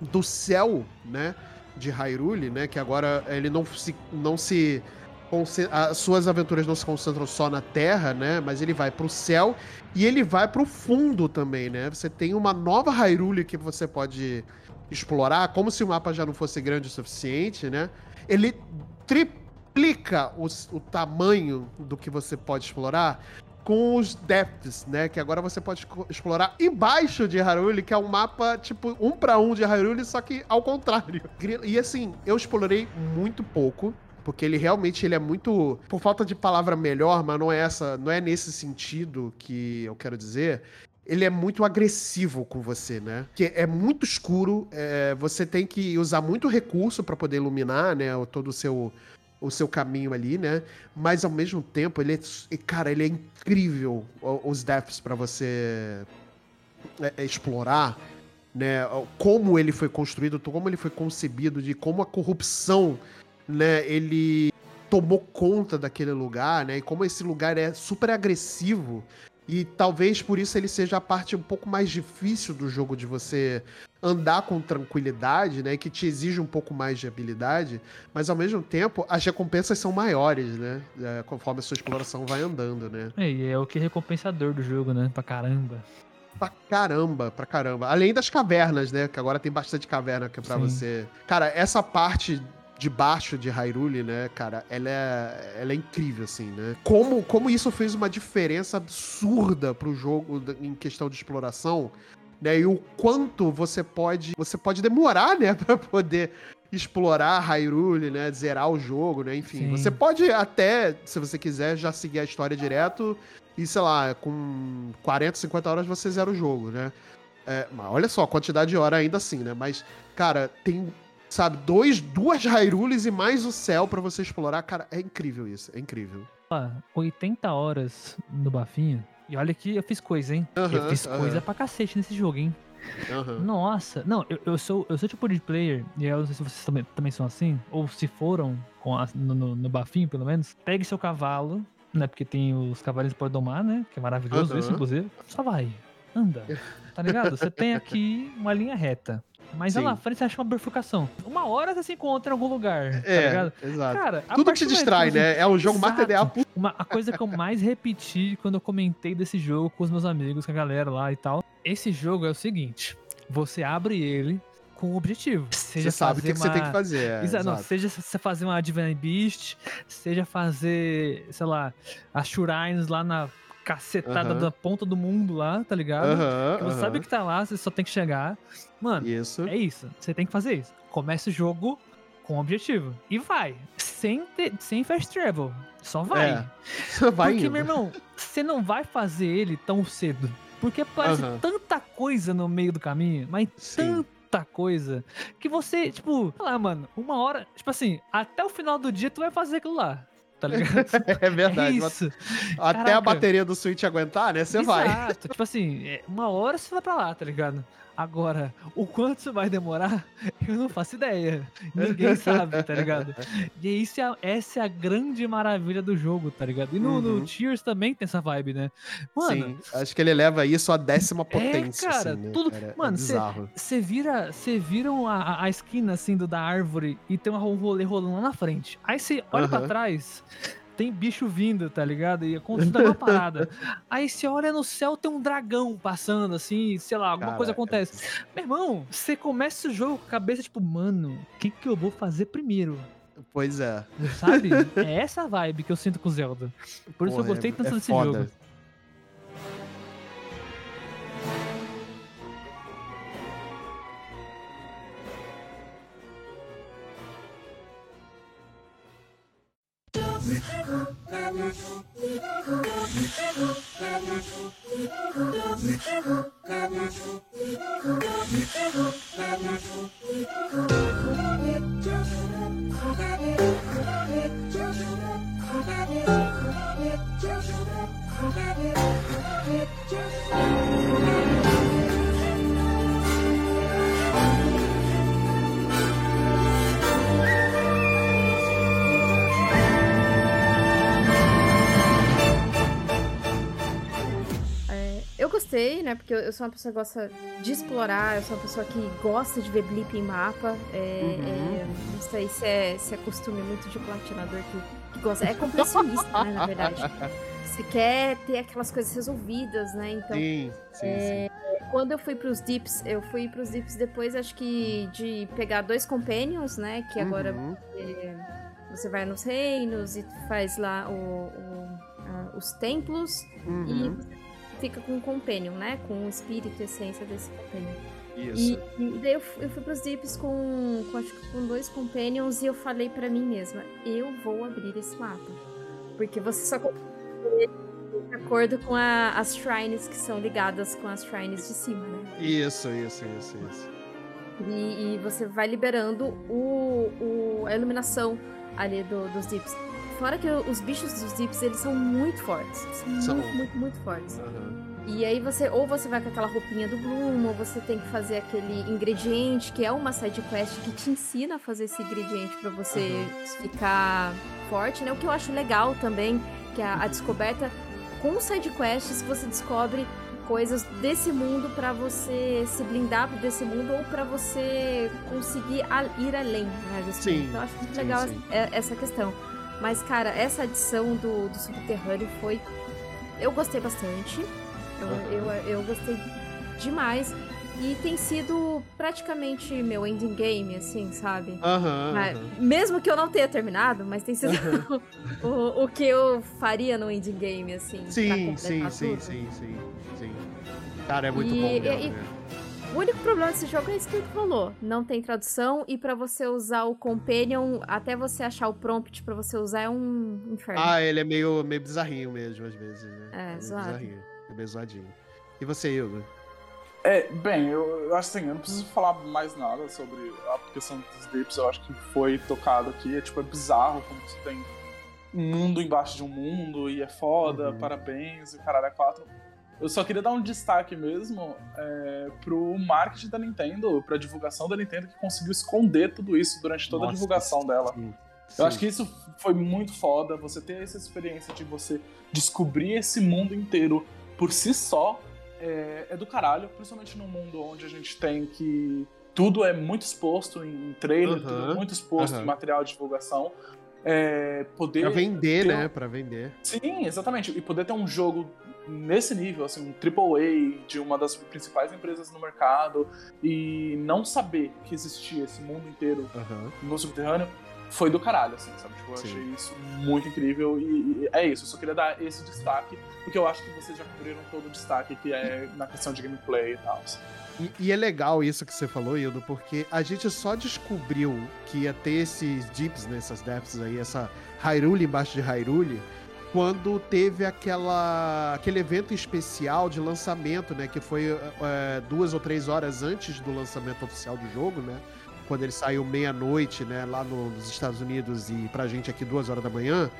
do céu, né, de Hyrule, né, que agora ele não se, não se as suas aventuras não se concentram só na Terra, né? Mas ele vai pro céu e ele vai pro fundo também, né? Você tem uma nova Hyrule que você pode explorar, como se o mapa já não fosse grande o suficiente, né? Ele triplica o tamanho do que você pode explorar com os depths, né? Que agora você pode explorar embaixo de Hyrule, que é um mapa tipo um pra um de Hyrule, só que ao contrário. E assim, eu explorei muito pouco. Porque ele realmente ele é muito. Por falta de palavra melhor, mas não é essa. Não é nesse sentido que eu quero dizer. Ele é muito agressivo com você, né? Que é muito escuro, é, você tem que usar muito recurso para poder iluminar, né? Todo o seu, o seu caminho ali, né? Mas ao mesmo tempo, ele é. Cara, ele é incrível os deaths para você é, é, explorar, né? Como ele foi construído, como ele foi concebido, de como a corrupção, né? Ele tomou conta daquele lugar, né? E como esse lugar é super agressivo. E talvez por isso ele seja a parte um pouco mais difícil do jogo de você andar com tranquilidade, né? Que te exige um pouco mais de habilidade, mas ao mesmo tempo as recompensas são maiores, né? é, conforme a sua exploração vai andando, né? É, e é o que é recompensador do jogo, né? Pra caramba. Pra caramba, pra caramba. Além das cavernas, né? Que agora tem bastante caverna é pra Sim. você. Cara, essa parte de baixo de Hyrule, né, cara, ela é, ela é incrível, assim, né? Como, como isso fez uma diferença absurda pro jogo em questão de exploração, né? E o quanto você pode. Você pode demorar, né, pra poder explorar Hyrule, né? Zerar o jogo, né? Enfim, Sim. você pode até, se você quiser, já seguir a história direto e, sei lá, com 40, 50 horas você zera o jogo, né? É, mas olha só, a quantidade de hora ainda assim, né? Mas, cara, tem, sabe, dois, duas Hyrules e mais o céu pra você explorar. Cara, é incrível isso, é incrível. Ó, 80 horas no bafinho. E olha que eu fiz coisa, hein? eu fiz aham. coisa pra cacete nesse jogo, hein? Aham. Nossa, não, eu, eu sou eu sou tipo de player, e eu não sei se vocês também, também são assim, ou se foram com a- no, no, no bafinho, pelo menos. Pegue seu cavalo, né? Porque tem os cavalinhos que pode domar, né? Que é maravilhoso Aham. isso, inclusive. Só vai, anda. Tá ligado? Você tem aqui uma linha reta. Mas lá Sim. na frente você acha uma bifurcação. Uma hora você se encontra em algum lugar, tá É, ligado? exato. Cara, Tudo partir te distrai, né? É um jogo material. Uma, a coisa que eu mais repeti quando eu comentei desse jogo com os meus amigos, com a galera lá e tal. Esse jogo é o seguinte: você abre ele com um objetivo. Seja Você sabe o que, que você tem uma- que fazer. é, Exa- não, seja você fazer uma Divine Beast, seja fazer, sei lá, as Shrines lá na cacetada Aham. da ponta do mundo lá, tá ligado? Aham, Que você sabe aham. que tá lá, você só tem que chegar. Mano, Isso. é isso. Você tem que fazer isso. Começa o jogo com objetivo. E vai. Sem, ter- sem fast travel. Só vai. É. Vai Porque, indo. meu irmão, você não vai fazer ele tão cedo. Porque parece Aham. tanta coisa no meio do caminho, mas Sim. tanta coisa, que você, tipo, sei lá, mano, uma hora, tipo assim, até o final do dia tu vai fazer aquilo lá. Tá ligado? É verdade. É isso. Até a Caraca. bateria do Switch aguentar, né? Você vai. Exato. Tipo assim, é, uma hora você vai pra lá, tá ligado? Agora, o quanto isso vai demorar, eu não faço ideia. Ninguém sabe, tá ligado? E isso é, essa é a grande maravilha do jogo, tá ligado? E no, no Uhum. Tears também tem essa vibe, né? Mano, Sim, acho que ele leva isso à décima potência. cara, assim, né, tudo- cara? É mano, cê- você vira, você vira a, a- esquina assim do, da árvore e tem um rolê rolando lá na frente. Aí você olha pra Aham. trás, tem bicho vindo, tá ligado? E acontece uma parada. Aí você olha no céu, tem um dragão passando assim, sei lá, alguma Cara, coisa é acontece. Meu irmão, você começa o jogo com a cabeça tipo, mano, o que que eu vou fazer primeiro? Pois é. Sabe? é essa vibe que eu sinto com Zelda. Por isso Porra, eu gostei é- tanto é desse foda. jogo. Uh-huh. gostei, né? Porque eu, eu sou uma pessoa que gosta de explorar, eu sou uma pessoa que gosta de ver blip em mapa. É, Uhum. é, não sei se é, se é costume muito de platinador que, que gosta. É completionista, né? Na verdade. Você quer ter aquelas coisas resolvidas, né? Então, Sim, sim, sim. quando eu fui pros dips, eu fui pros dips depois, acho que de pegar dois companions, né? Que agora Uhum. é, você vai nos reinos e faz lá o- o- os templos. Uhum. E fica com o Companion, né? Com o espírito e essência desse Companion. Isso. E, e daí eu, eu fui pros Dips com, com, acho que com dois Companions e eu falei pra mim mesma, eu vou abrir esse mapa. Porque você só de acordo com a- as shrines que são ligadas com as shrines de cima, né? Isso, isso, isso, isso. E, e você vai liberando o, o- a iluminação ali do- dos Dips. Fora que os bichos dos Dips, eles são muito fortes. São, São. muito, muito, muito fortes. Aham. E aí você, ou você vai com aquela roupinha do Bloom, ou você tem que fazer aquele ingrediente, que é uma side quest que te ensina a fazer esse ingrediente pra você ficar forte, né? O que eu acho legal também, que a, a descoberta com side quests você descobre coisas desse mundo pra você se blindar desse mundo ou pra você conseguir ir além, né, Sim. Então eu acho muito sim, legal sim. é- essa questão. Mas, cara, essa adição do, do subterrâneo foi. Eu gostei bastante. Eu, Aham. eu, eu gostei demais. E tem sido praticamente meu ending game, assim, sabe? Aham. Mas- aham. mesmo que eu não tenha terminado, mas tem sido o, o que eu faria no ending game, assim. Sim, sim, sim, tudo. sim, sim, sim. Cara, é muito E- bom mesmo, e- né? O único problema desse jogo é isso que ele falou. Não tem tradução e pra você usar o Companion, até você achar o prompt pra você usar é um inferno. Ah, ele é meio, meio bizarrinho mesmo, às vezes, né? É, meio zoado. bizarrinho. É meio zoadinho. E você, Hildo? É, bem, eu, eu acho assim, eu não preciso falar mais nada sobre a questão dos dips, eu acho que foi tocado aqui, é tipo, é bizarro como você tem um mundo embaixo de um mundo e é foda, Uhum. parabéns, e caralho, é quatro. Eu só queria dar um destaque mesmo é, pro marketing da Nintendo, pra divulgação da Nintendo que conseguiu esconder tudo isso durante toda a Nossa, divulgação dela. sim, Eu sim. acho que isso foi muito foda, você ter essa experiência de você descobrir esse mundo inteiro por si só é, é do caralho, principalmente num mundo onde a gente tem que tudo é muito exposto em trailer, Aham, tudo é muito exposto aham. em material de divulgação. É, poder Pra vender, né? um- Pra vender. Sim, exatamente. E poder ter um jogo nesse nível, assim, um AAA de uma das principais empresas no mercado e não saber que existia esse mundo inteiro Aham. no subterrâneo foi do caralho, assim, sabe? Tipo, eu Sim. achei isso muito incrível e, e é isso. Eu só queria dar esse destaque, porque eu acho que vocês já cobriram todo o destaque que é na questão de gameplay e tal. assim. E, e é legal isso que você falou, Hildo, porque a gente só descobriu que ia ter esses dips, né, essas depths aí, essa Hyrule embaixo de Hyrule, quando teve aquela, aquele evento especial de lançamento, né, que foi é, duas ou três horas antes do lançamento oficial do jogo, né, quando ele saiu meia-noite, né, lá no- nos Estados Unidos e pra gente aqui duas horas da manhã,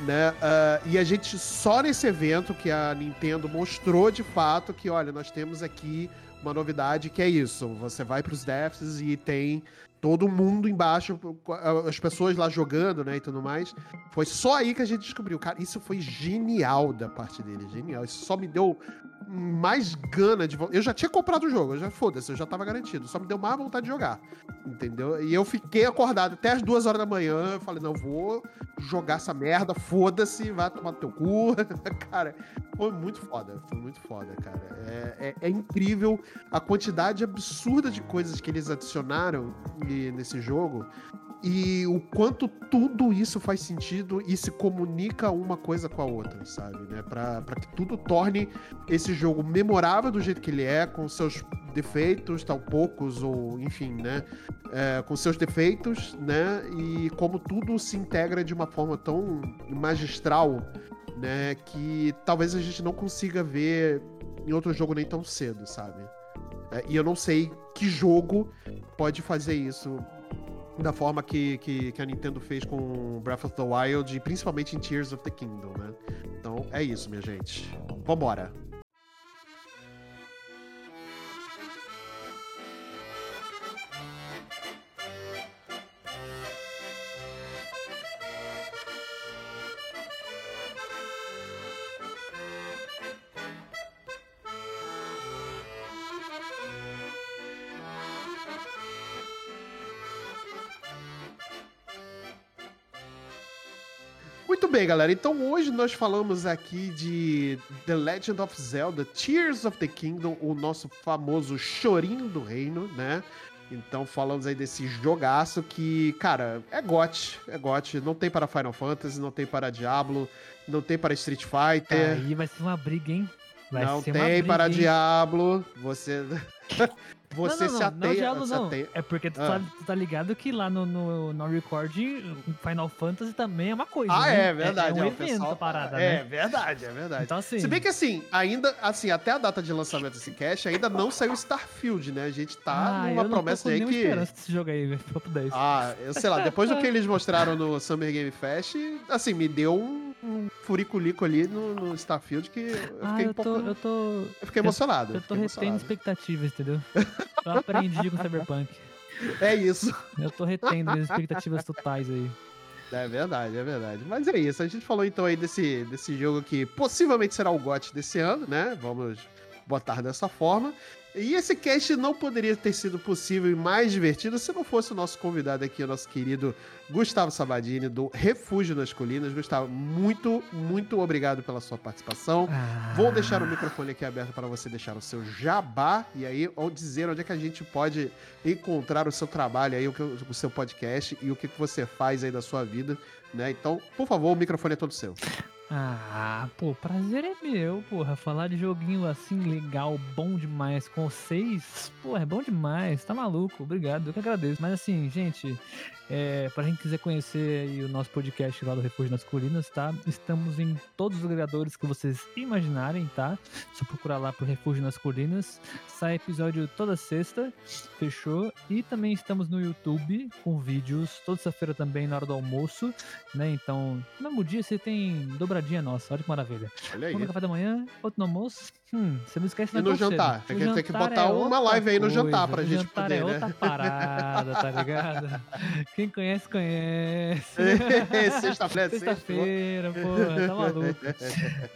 né? ah, e a gente só nesse evento que a Nintendo mostrou de fato que, olha, nós temos aqui uma novidade que é isso. Você vai pros depths e tem todo mundo embaixo, as pessoas lá jogando, né, e tudo mais. Foi só aí que a gente descobriu. Cara, isso foi genial da parte dele, genial. Isso só me deu mais gana de... Eu já tinha comprado o jogo, eu já foda-se, eu já tava garantido. Só me deu mais vontade de jogar, entendeu? E eu fiquei acordado até as duas horas da manhã. Eu falei, não, vou jogar essa merda, foda-se, vai tomar no teu cu. cara, foi muito foda, foi muito foda, cara. É, é- é incrível a quantidade absurda de coisas que eles adicionaram nesse jogo e o quanto tudo isso faz sentido e se comunica uma coisa com a outra, sabe? Né? Pra que tudo torne esse jogo memorável do jeito que ele é, com seus defeitos, tal poucos, ou enfim, né? É, com seus defeitos, né? E como tudo se integra de uma forma tão magistral, né? Que talvez a gente não consiga ver em outro jogo nem tão cedo, sabe? É, e eu não sei que jogo pode fazer isso da forma que, que, que a Nintendo fez com Breath of the Wild e principalmente em Tears of the Kingdom, né? Então é isso, minha gente. Vambora! Bem, galera. Então hoje nós falamos aqui de The Legend of Zelda Tears of the Kingdom, o nosso famoso chorinho do reino, né? Então falamos aí desse jogaço que, cara, é GOT, é GOT. Não tem para Final Fantasy, não tem para Diablo, não tem para Street Fighter. Aí vai ser uma briga, hein? Vai não tem briga, para hein? Diablo. Você. Você não, não, se não, ateia. Não, não. ateia- É porque tu, Ah. tá, tu tá ligado que lá no, no, no recording, Final Fantasy também é uma coisa. Ah, né? é verdade. É, um o evento pessoal- a parada, É né? verdade, é verdade. Então, assim. Se bem que assim, ainda, assim, até a data de lançamento desse cast, ainda não saiu Starfield, né? A gente tá ah, numa eu promessa não aí que. nenhuma esperança desse jogo aí, velho. Papo 10. Ah, eu sei lá, depois do que eles mostraram no Summer Game Fest, assim, me deu um, um furiculico ali no, no Starfield que eu Ah, fiquei eu um tô, pouco. eu tô, Eu fiquei emocionado. eu tô fiquei retendo expectativas, entendeu? Eu aprendi com Cyberpunk. É isso. Eu tô retendo as expectativas totais aí. É verdade, é verdade. Mas é isso. A gente falou então aí desse, desse jogo que possivelmente será o GOT desse ano, né? Vamos botar dessa forma. E esse cast não poderia ter sido possível e mais divertido se não fosse o nosso convidado aqui, o nosso querido Gustavo Sabadini, do Refúgio nas Colinas. Gustavo, muito, muito obrigado pela sua participação. Ah, Vou deixar o microfone aqui aberto para você deixar o seu jabá e aí ou dizer onde é que a gente pode encontrar o seu trabalho aí, o, que- o seu podcast e o que que você faz aí da sua vida, né? Então, por favor, o microfone é todo seu. Ah, pô, prazer é meu, porra. Falar de joguinho assim, legal, bom demais, com vocês, porra, é bom demais, tá maluco, obrigado, eu que agradeço. Mas assim, gente, é, pra quem quiser conhecer o nosso podcast lá do Refúgio nas Colinas, tá? Estamos em todos os agregadores que vocês imaginarem, tá? Só procurar lá por Refúgio nas Colinas. Sai episódio toda sexta, fechou? E também estamos no YouTube com vídeos, toda sexta-feira também na hora do almoço, né? Então, no mesmo dia você tem dobradinha nossa, olha que maravilha. Olha aí. Um no café da manhã, outro no almoço. Hum, você não esquece E no cedo. jantar? Tem que- tem que jantar botar é uma live aí no jantar coisa. pra O gente jantar poder, é né? outra parada, tá ligado? Quem conhece, conhece. Sexta-feira, Sexta-feira, porra, tá maluco.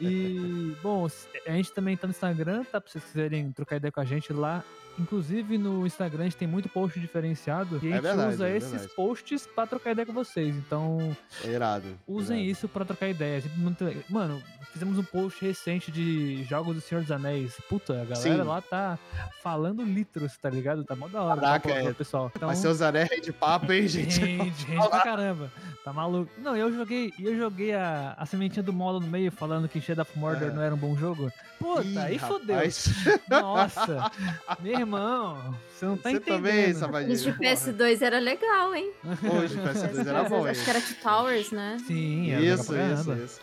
E, bom, a gente também tá no Instagram, tá? Pra vocês quiserem trocar ideia com a gente lá. Inclusive no Instagram a gente tem muito post diferenciado e a É gente verdade, usa é esses posts pra trocar ideia com vocês. Então, É irado. usem irado. isso pra trocar ideia. é. Mano, fizemos um post recente de Jogos do Senhor dos Anéis. Puta, a galera Sim. lá tá falando litros, tá ligado? Tá mó da hora. Caraca, é. pessoal. Então, Vai ser os anéis de papo, hein, gente? Gente, gente pra caramba. Tá maluco. Não, eu joguei, eu joguei a, a sementinha do Molo no meio, falando que Shadow of Mordor É. não era um bom jogo. Puta, Ih, aí fodeu. rapaz. Nossa, meu irmão, você não tá Você entendendo. também, Sabadinho. Isso de PS2 era legal, hein? Hoje o PS2 era bom, hein? Acho que era Two Towers, né? Sim, era Isso, isso, isso.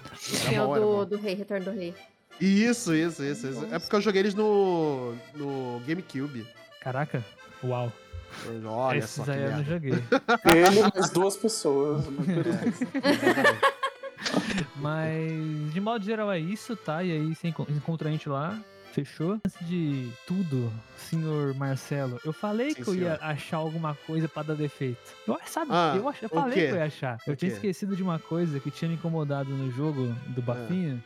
Que é o do, do Rei, Retorno do Rei. Isso, isso, isso, isso. É porque eu joguei eles no, no GameCube. Caraca, uau. Olha Esses só que aí eu não merda. joguei. Ele mais duas pessoas. mas de modo geral, é isso, tá? E aí você enco- encontra a gente lá. Fechou? Antes de tudo, senhor Marcelo, eu falei Sim, que eu ia achar alguma coisa pra dar defeito. Eu sabe, Ah, eu, ach- eu o falei quê? que eu ia achar. O Eu tinha quê? esquecido de uma coisa que tinha me incomodado no jogo do Bafinha,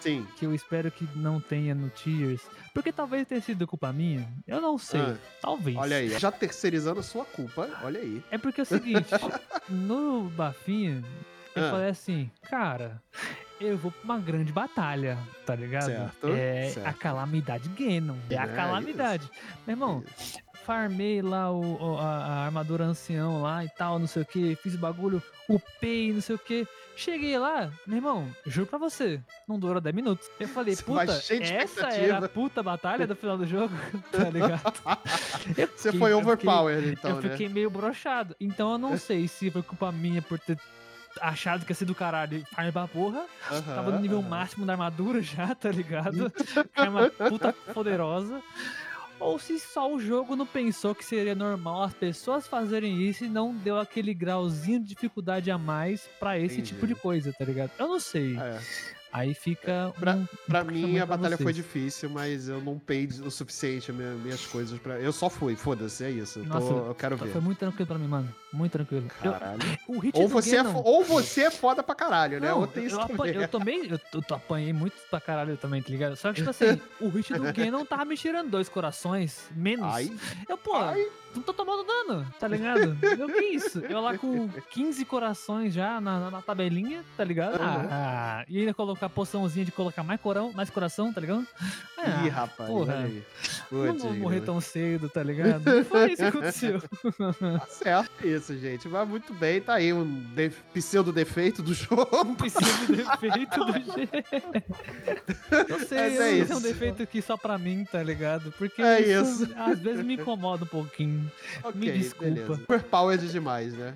Sim. que eu espero que não tenha no Tears. Porque talvez tenha sido culpa minha. Eu não sei. Ah, Talvez. olha aí, já terceirizando a sua culpa, olha aí. É porque é o seguinte, no Bafinha, eu Ah. falei assim, cara, eu vou pra uma grande batalha, tá ligado? Certo, é certo. a calamidade Ganon. É a É, calamidade. Meu irmão, farmei lá o, a, a armadura ancião lá e tal, não sei o que, fiz o bagulho, upei, não sei o que. Cheguei lá, meu irmão, juro pra você, não durou 10 minutos. Eu falei, Você puta, essa era a puta batalha do final do jogo, tá ligado? Eu Você fiquei- foi eu overpowered, fiquei- então, eu né? fiquei meio broxado. Então eu não sei se foi culpa minha por ter achado que ia ser do caralho e farm pra porra. Tava no nível aham. máximo da armadura já, tá ligado? Arma puta poderosa. Ou se só o jogo não pensou que seria normal as pessoas fazerem isso e não deu aquele grauzinho de dificuldade a mais pra esse Entendi. tipo de coisa, tá ligado? Eu não sei. É. Aí fica. Pra- um- Pra um mim, a pra batalha foi vocês. difícil, mas eu não pei o suficiente as minha- minhas coisas pra. Eu só fui, foda-se, é isso. Eu, tô- Nossa, eu quero ver. Foi muito tranquilo pra mim, mano. Muito tranquilo. Eu- Caralho. o hit Ou você, é, Ganon- fo- ou você é foda pra caralho, né? Não, Ou tem eu, isso eu, também. eu tomei, eu, eu, eu apanhei muito pra caralho também, tá ligado? Só que, tipo assim, o hit do Ganon tava me tirando dois corações, menos. Ai, eu, pô, ai. Não tô tomando dano, tá ligado? Eu, que isso? Eu lá com 15 corações já na, na- na tabelinha, tá ligado? Aham. Ah, e ainda colocar poçãozinha de colocar mais, corão, mais coração, tá ligado? Ah, Ih, rapaz, porra. aí. Não vou morrer tão cedo, tá ligado? Não foi isso que aconteceu. Tá certo isso, gente. Vai muito bem. Tá aí um de... pseudo defeito do jogo. Preciso de defeito do jeito. Eu sei, Mas eu é é isso. um defeito aqui só pra mim, tá ligado? Porque É isso, isso. às vezes me incomoda um pouquinho. Ok, desculpa. beleza. Superpowered demais, né?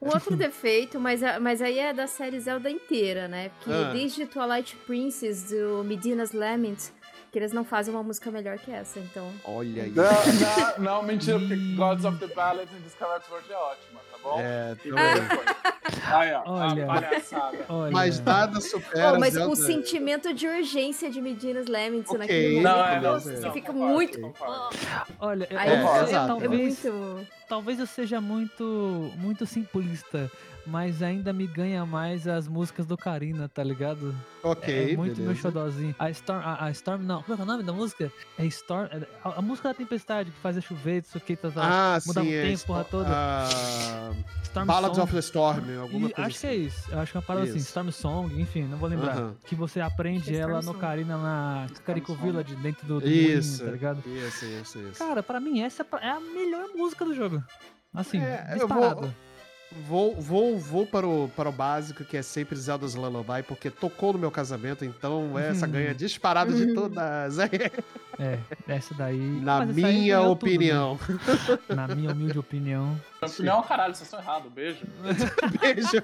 Um outro defeito, mas, mas aí é da série Zelda inteira, né? Porque Ah. desde Twilight Princess, do Medina's Lament, que eles não fazem uma música melhor que essa, então... Olha aí. Não, não, não, mentira, porque. Gods of the Ballad e Discovered Sword é ótima, tá bom? É, depois. Aí, ó, Olha. Olha. Mas nada supera Oh, mas Zelda. o sentimento de urgência de Medina's Lament Ok. naquele Não, momento, é, não, nossa, não, você não, fica concordo, muito... concordo. Olha, eu, É, eu- é, talvez, é muito... talvez eu seja muito, muito simplista, mas ainda me ganha mais as músicas do Karina, tá ligado? Ok, é muito meu beleza. xodózinho. A Storm, a, a Storm, não, como é que é o nome da música? É Storm, é- a, a música da Tempestade, que faz chover, isso aqui, tá, tá, Ah, muda sim, um é tempo, porra toda. Storm Ballads Song. of the Storm, alguma E coisa acho que é assim. isso. Eu acho que é uma parada assim, Isso. Storm Song, enfim, não vou lembrar. Aham. Que você aprende é ela Storm no Song. Karina na Carico. Village, dentro do, do Isso, moinho, tá ligado? isso, isso, isso. Cara, pra mim essa é a melhor música do jogo. Assim, É, eu disparado. vou- Vou, vou, vou para, o, para o básico, que é sempre Zelda's Lullaby, porque tocou no meu casamento, então essa Uhum. ganha disparado de Uhum. todas. É, essa daí. Na Mas minha ganhou tudo, né? opinião. Na minha humilde opinião. Minha opinião é um caralho, vocês estão errados. Beijo. Beijo.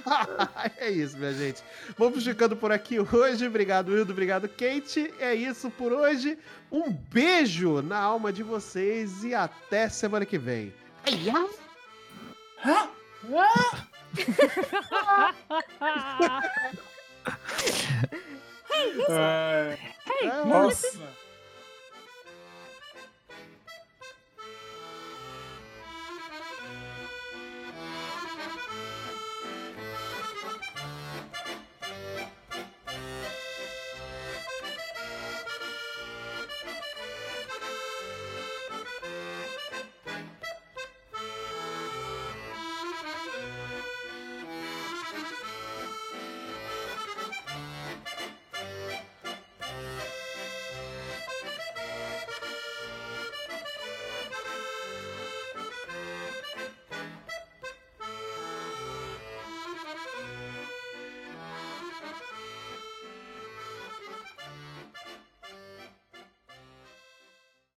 é isso, minha gente. Vamos ficando por aqui hoje. Obrigado, Hildo. Obrigado, Kate. É isso por hoje. Um beijo na alma de vocês e até semana que vem. É... É, Nossa.